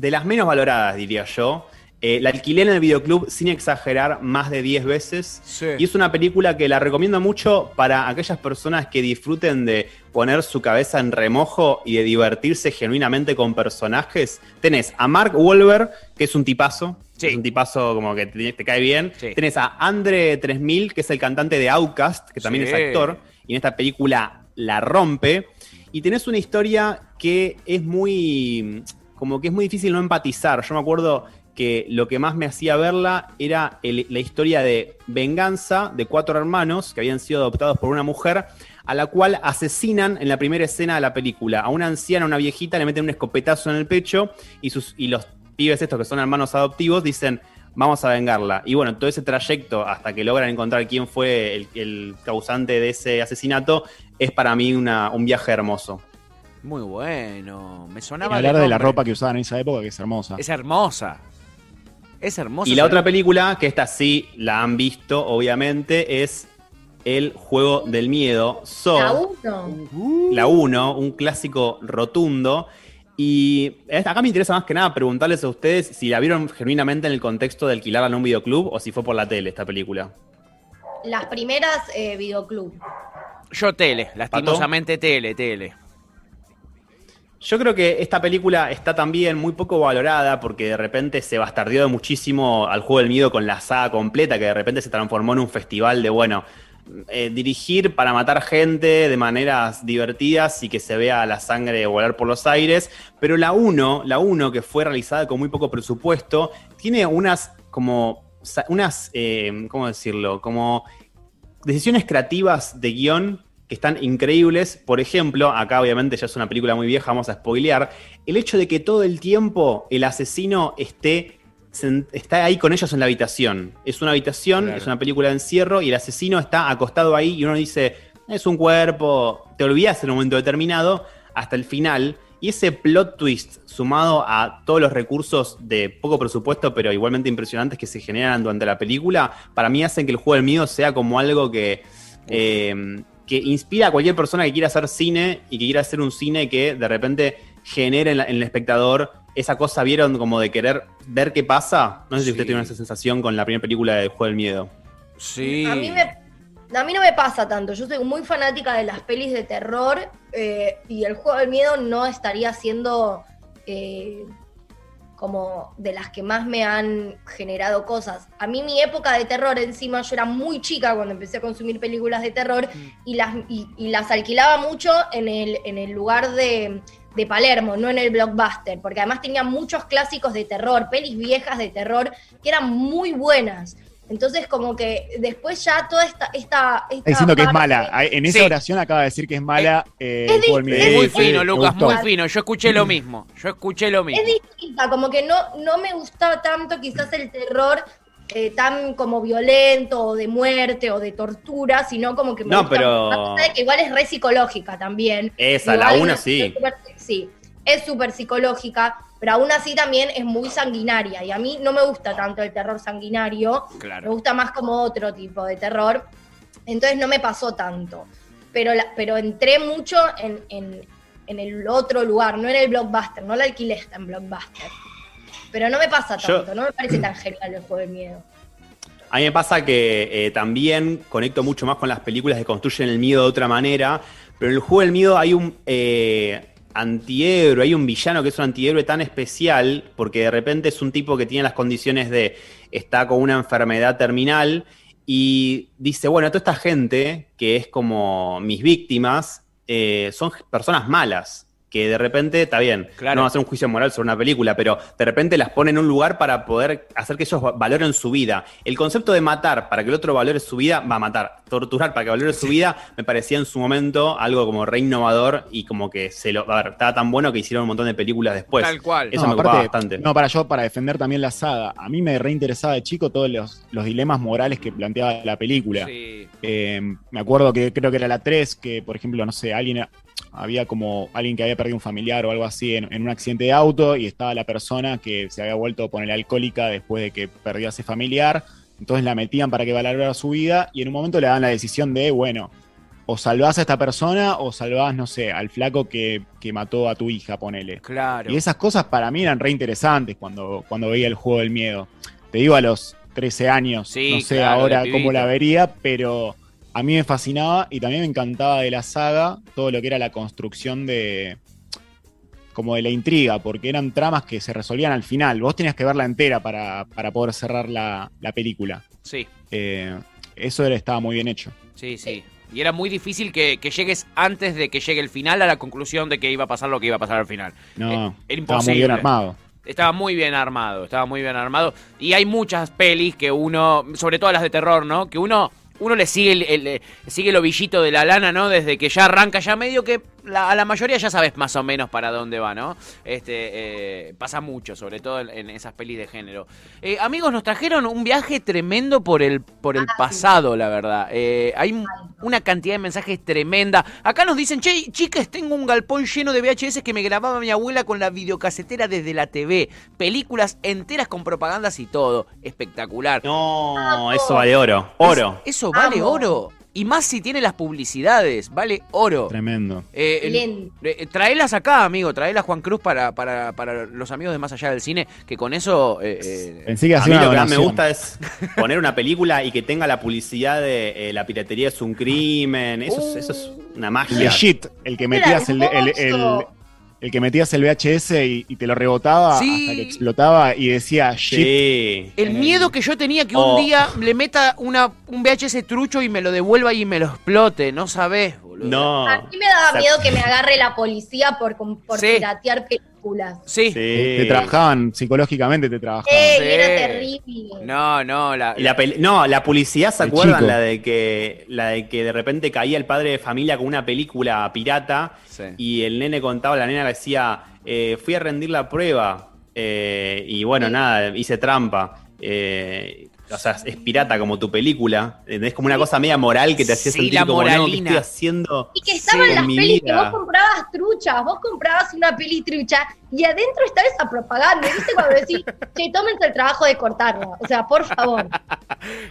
Speaker 3: De las menos valoradas, diría yo. Eh, la alquilé en el videoclub sin exagerar más de 10 veces.
Speaker 2: Sí.
Speaker 3: Y es una película que la recomiendo mucho para aquellas personas que disfruten de poner su cabeza en remojo y de divertirse genuinamente con personajes. Tenés a Mark Wahlberg, que es un tipazo.
Speaker 2: Sí.
Speaker 3: Es un tipazo como que te, te cae bien.
Speaker 2: Sí.
Speaker 3: Tenés a Andre 3000, que es el cantante de Outcast, que también es actor. Y en esta película la rompe. Y tenés una historia que es muy. Como que es muy difícil no empatizar. Yo me acuerdo que lo que más me hacía verla era la historia de venganza de cuatro hermanos que habían sido adoptados por una mujer, a la cual asesinan en la primera escena de la película. A una anciana, a una viejita, le meten un escopetazo en el pecho y, sus, y los pibes estos que son hermanos adoptivos dicen, vamos a vengarla. Y bueno, todo ese trayecto hasta que logran encontrar quién fue el, causante de ese asesinato es para mí un viaje hermoso.
Speaker 2: Muy bueno. Me sonaba.
Speaker 4: hablar
Speaker 2: el
Speaker 4: de la ropa que usaban en esa época, que es hermosa.
Speaker 2: Es hermosa. Es hermosa.
Speaker 3: Y la otra película, que esta sí la han visto, obviamente, es El Juego del Miedo, So.
Speaker 5: La uno.
Speaker 3: la 1, un clásico rotundo. Y esta- acá me interesa más que nada preguntarles a ustedes si la vieron genuinamente en el contexto de alquilarla en un videoclub o si fue por la tele esta película.
Speaker 5: Las primeras eh, videoclub.
Speaker 2: Yo tele, lastimosamente tele, tele.
Speaker 3: Yo creo que esta película está también muy poco valorada porque de repente se bastardeó muchísimo al juego del miedo con la saga completa, que de repente se transformó en un festival de, bueno, eh, dirigir para matar gente de maneras divertidas y que se vea la sangre volar por los aires. Pero la 1, la 1 que fue realizada con muy poco presupuesto, tiene unas como, unas, eh, ¿cómo decirlo? Como decisiones creativas de guion que están increíbles. Por ejemplo, acá obviamente ya es una película muy vieja, vamos a spoilear. El hecho de que todo el tiempo el asesino esté está ahí con ellos en la habitación. Es una habitación,
Speaker 2: Claro.
Speaker 3: es una película de encierro y el asesino está acostado ahí y uno dice, es un cuerpo, te olvidas en un momento determinado hasta el final. Y ese plot twist sumado a todos los recursos de poco presupuesto, pero igualmente impresionantes que se generan durante la película, para mí hacen que el juego del miedo sea como algo que, eh, que inspira a cualquier persona que quiera hacer cine y que quiera hacer un cine que de repente genere en, la- en el espectador esa cosa, ¿vieron? Como de querer ver qué pasa. No sé si
Speaker 2: Sí.
Speaker 3: usted tiene esa sensación con la primera película de Juego del Miedo.
Speaker 2: Sí.
Speaker 5: A mí, me, a mí no me pasa tanto. Yo soy muy fanática de las pelis de terror eh, y el juego del miedo no estaría siendo eh, como de las que más me han generado cosas. A mí mi época de terror encima, yo era muy chica cuando empecé a consumir películas de terror y las, y, y las alquilaba mucho en el, en el lugar de, de Palermo, no en el blockbuster, porque además tenía muchos clásicos de terror, pelis viejas de terror que eran muy buenas. Entonces, como que después ya toda esta. esta, esta
Speaker 4: Está diciendo que es mala. En esa
Speaker 2: Sí.
Speaker 4: oración acaba de decir que es mala. eh,
Speaker 5: es
Speaker 2: muy fino, Lucas, muy fino. Yo escuché lo mismo. Yo escuché lo mismo.
Speaker 5: Es distinta, como que no, no me gustaba tanto quizás el terror eh, tan como violento o de muerte o de tortura, sino como que me
Speaker 3: No,
Speaker 5: gusta
Speaker 3: pero-
Speaker 5: más que igual es re psicológica también.
Speaker 3: Esa,
Speaker 5: Digo,
Speaker 3: la una sí.
Speaker 5: sí, es súper psicológica, pero aún así también es muy sanguinaria. Y a mí no me gusta tanto el terror sanguinario, me
Speaker 2: Claro.
Speaker 5: gusta más como otro tipo de terror. Entonces no me pasó tanto. Pero, la- pero entré mucho en, en- en el otro lugar, no en el blockbuster, no la alquilé en blockbuster. Pero no me pasa
Speaker 3: Yo-
Speaker 5: tanto, no me parece tan genial el juego del miedo.
Speaker 3: A mí me pasa que eh, también conecto mucho más con las películas que construyen el miedo de otra manera, pero en el juego del miedo hay un eh, antihéroe, hay un villano que es un antihéroe tan especial, porque de repente es un tipo que tiene las condiciones de, está con una enfermedad terminal y dice, bueno, toda esta gente que es como mis víctimas, eh, son personas malas. Que de repente, está bien,
Speaker 2: Claro.
Speaker 3: no va a hacer un juicio moral sobre una película, pero de repente las pone en un lugar para poder hacer que ellos va- valoren su vida. El concepto de matar para que el otro valore su vida, va a matar. Torturar para que valore su vida, me parecía en su momento algo como re innovador y como que se lo. A ver, estaba tan bueno que hicieron un montón de películas después.
Speaker 2: Tal cual.
Speaker 3: Eso
Speaker 4: No,
Speaker 3: me
Speaker 4: aparte,
Speaker 3: bastante.
Speaker 4: No, para yo, para defender también la saga. A mí me reinteresaba de chico todos los, los dilemas morales que planteaba la película.
Speaker 2: Sí.
Speaker 4: Eh, me acuerdo que creo que era la 3, que por ejemplo, no sé, alguien había como alguien que había perdido un familiar o algo así en, en un accidente de auto y estaba la persona que se había vuelto a poner alcohólica después de que perdió a ese familiar. Entonces la metían para que valorara su vida y en un momento le dan la decisión de, bueno, o salvás a esta persona o salvás, no sé, al flaco que, que mató a tu hija, ponele.
Speaker 2: Claro.
Speaker 4: Y esas cosas para mí eran re interesantes cuando, cuando veía el juego del miedo. Te digo a los 13 años,
Speaker 2: Sí,
Speaker 4: no sé
Speaker 2: claro,
Speaker 4: ahora cómo la vería, pero a mí me fascinaba y también me encantaba de la saga todo lo que era la construcción de como de la intriga, porque eran tramas que se resolvían al final. Vos tenías que verla entera para, para poder cerrar la, la película.
Speaker 2: Sí,
Speaker 4: Eh, eso era, estaba muy bien hecho.
Speaker 2: sí, sí. Y era muy difícil que, que llegues antes de que llegue el final a la conclusión de que iba a pasar lo que iba a pasar al final.
Speaker 4: No,
Speaker 2: Eh, era
Speaker 4: estaba muy bien
Speaker 2: imposible.
Speaker 4: armado.
Speaker 2: Estaba muy bien armado, estaba muy bien armado. Y hay muchas pelis que uno, sobre todo las de terror, ¿no? Que uno, uno le sigue el, el- eh, sigue el ovillito de la lana, ¿no? Desde que ya arranca, ya medio que la- a la mayoría ya sabes más o menos para dónde va, ¿no? Este eh, pasa mucho, sobre todo en, en esas pelis de género. Eh, amigos, nos trajeron un viaje tremendo por el, por el pasado, la verdad. Eh, hay un- una cantidad de mensajes tremenda. Acá nos dicen, che, chicas, tengo un galpón lleno de VHS que me grababa mi abuela con la videocasetera desde la TV. Películas enteras con propagandas y todo. Espectacular.
Speaker 3: No, eso vale oro. Oro.
Speaker 2: Es- eso vale
Speaker 5: Amo.
Speaker 2: oro. Y más si tiene las publicidades, vale oro.
Speaker 4: Tremendo.
Speaker 2: Eh,
Speaker 5: Excelente.
Speaker 2: eh, traelas acá, amigo, traelas Juan Cruz para, para, para los amigos de Más Allá del Cine, que con eso... eh, eh,
Speaker 4: Pensé que
Speaker 3: A mí lo que más me gusta es poner una película y que tenga la publicidad de eh, la piratería es un crimen. Eso, es, eso es una magia.
Speaker 4: Legit, el que metías el, el, el-
Speaker 5: hermoso.
Speaker 4: El que metías el VHS y, y te lo rebotaba
Speaker 2: Sí.
Speaker 4: hasta que explotaba y decía shit.
Speaker 3: Sí.
Speaker 2: el miedo que yo tenía que
Speaker 3: Oh.
Speaker 2: un día le meta una, un VHS trucho y me lo devuelva y me lo explote, no sabés, boludo.
Speaker 3: No.
Speaker 5: A mí me daba miedo que me agarre la policía por, por
Speaker 2: Sí.
Speaker 5: piratear películas.
Speaker 2: Sí.
Speaker 3: Sí.
Speaker 4: Te trabajaban psicológicamente, te trabajaban.
Speaker 5: ¡Ey!
Speaker 2: Sí.
Speaker 5: Era terrible.
Speaker 2: No, no, la...
Speaker 3: La peli- no, la publicidad, ¿se acuerdan? La de que la de que de repente caía el padre de familia con una película pirata
Speaker 2: Sí.
Speaker 3: y el nene contaba, la nena decía, eh, fui a rendir la prueba eh, y bueno, nada, hice trampa. Eh, o sea, es pirata como tu película. Es como una cosa media moral que te hacía
Speaker 2: Sí,
Speaker 3: sentir
Speaker 2: la
Speaker 3: como, no, ¿qué
Speaker 2: moralina.
Speaker 3: estoy haciendo?
Speaker 5: Y que estaban las pelis que vos comprabas truchas, vos comprabas una peli trucha y adentro estaba esa propaganda. ¿Viste cuando decís, che, tómense el trabajo de cortarla? O sea, por favor.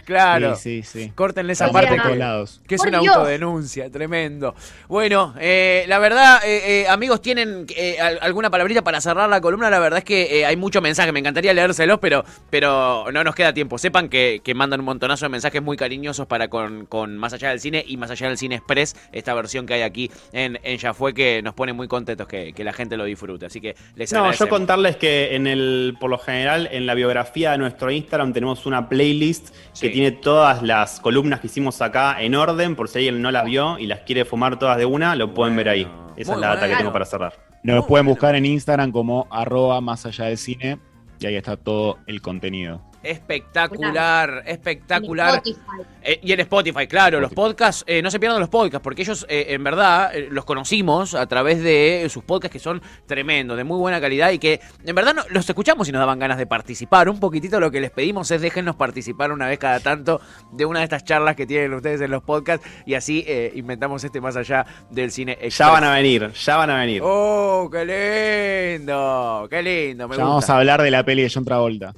Speaker 2: Claro.
Speaker 4: Sí, sí, sí.
Speaker 2: Córtenle esa
Speaker 5: O
Speaker 2: parte
Speaker 5: sea,
Speaker 4: lados.
Speaker 2: que es una
Speaker 5: Dios.
Speaker 2: autodenuncia, tremendo. Bueno, eh, la verdad, eh, eh, amigos, tienen eh, al- alguna palabrita para cerrar la columna. La verdad es que eh, hay mucho mensaje, me encantaría leérselos, pero, pero no nos queda tiempo. Sepan que, que mandan un montonazo de mensajes muy cariñosos para con, con Más Allá del Cine y Más Allá del Cine Express, esta versión que hay aquí en, en Ya Fue, que nos pone muy contentos que, que la gente lo disfrute. Así que les
Speaker 3: No, yo contarles que en el, por lo general, en la biografía de nuestro Instagram tenemos una playlist
Speaker 2: Sí.
Speaker 3: que tiene todas las columnas que hicimos acá en orden, por si alguien no las vio y las quiere fumar todas de una, lo pueden ver ahí. Esa
Speaker 2: muy
Speaker 3: es la data
Speaker 2: bueno.
Speaker 3: que tengo para cerrar.
Speaker 4: Nos
Speaker 2: Muy
Speaker 4: pueden
Speaker 2: bueno.
Speaker 4: buscar en Instagram como arroba más allá del cine y ahí está todo el contenido.
Speaker 2: Espectacular, espectacular.
Speaker 5: En Spotify.
Speaker 2: Eh, y en Spotify, claro, los podcasts, eh, no se pierdan los podcasts, porque ellos eh, en verdad eh, los conocimos a través de sus podcasts que son tremendos, de muy buena calidad y que en verdad no- los escuchamos y nos daban ganas de participar. Un poquitito lo que les pedimos es déjennos participar una vez cada tanto de una de estas charlas que tienen ustedes en los podcasts y así eh, inventamos este más allá del cine.
Speaker 3: Ya van a venir, ya van a venir.
Speaker 2: ¡Oh, qué lindo! ¡Qué lindo! Me
Speaker 4: Ya vamos a hablar de la peli de John Travolta.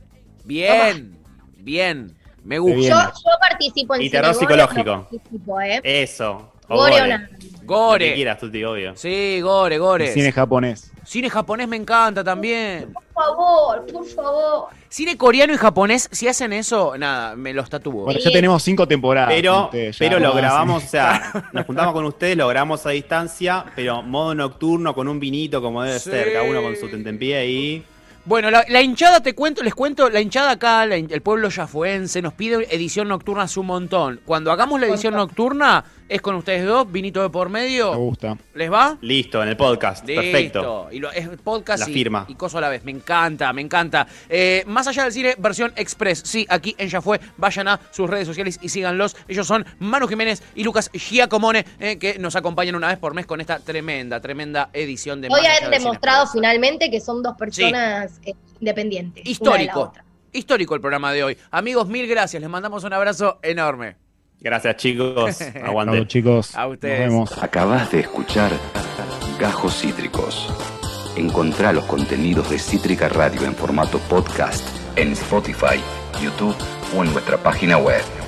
Speaker 2: Bien, bien, me gusta.
Speaker 5: Yo, yo participo en
Speaker 3: Y terror
Speaker 5: Cine Gore,
Speaker 3: psicológico.
Speaker 5: participo, ¿eh?
Speaker 3: Eso. O
Speaker 5: Gore o
Speaker 3: gore.
Speaker 5: nada.
Speaker 3: Lo que
Speaker 2: Gore.
Speaker 3: quieras, Tuti, obvio.
Speaker 2: Sí, Gore, Gore.
Speaker 4: El cine japonés.
Speaker 2: Cine japonés me encanta también.
Speaker 5: Por favor, por favor.
Speaker 2: Cine coreano y japonés, si hacen eso, nada, me los tatúo.
Speaker 4: Bueno,
Speaker 5: Sí.
Speaker 4: ya tenemos cinco temporadas.
Speaker 3: Pero,
Speaker 4: ustedes, ya
Speaker 3: pero lo grabamos, o sea, nos juntamos con ustedes, lo grabamos a distancia, pero modo nocturno con un vinito como debe
Speaker 2: Sí.
Speaker 3: ser, cada uno con su tentempié ahí.
Speaker 2: Bueno, la, la hinchada, te cuento, les cuento, la hinchada acá, la el pueblo yafuense, nos pide edición nocturna hace un montón. Cuando hagamos la edición nocturna, es con ustedes dos, vinito de por
Speaker 4: Me
Speaker 2: medio.
Speaker 4: gusta.
Speaker 2: ¿Les va?
Speaker 3: Listo, en el podcast.
Speaker 2: Listo.
Speaker 3: Perfecto.
Speaker 2: Y lo, es podcast
Speaker 3: La
Speaker 2: y,
Speaker 3: firma.
Speaker 2: y coso a la vez. Me encanta, me encanta. Eh, más allá del cine, versión express. Sí, aquí en Ya Fue. Vayan a sus redes sociales y síganlos. Ellos son Manu Jiménez y Lucas Giacomone, eh, que nos acompañan una vez por mes con esta tremenda, tremenda edición de
Speaker 5: Hoy han demostrado finalmente que son dos personas eh, independientes.
Speaker 2: Histórico. Histórico el programa de hoy. Amigos, mil gracias. Les mandamos un abrazo enorme.
Speaker 3: Gracias, chicos. Aguante.
Speaker 4: chicos.
Speaker 2: A ustedes.
Speaker 4: Nos vemos.
Speaker 1: Acabas de escuchar Gajos Cítricos. Encontrá los contenidos de Cítrica Radio en formato podcast en Spotify, YouTube o en nuestra página web.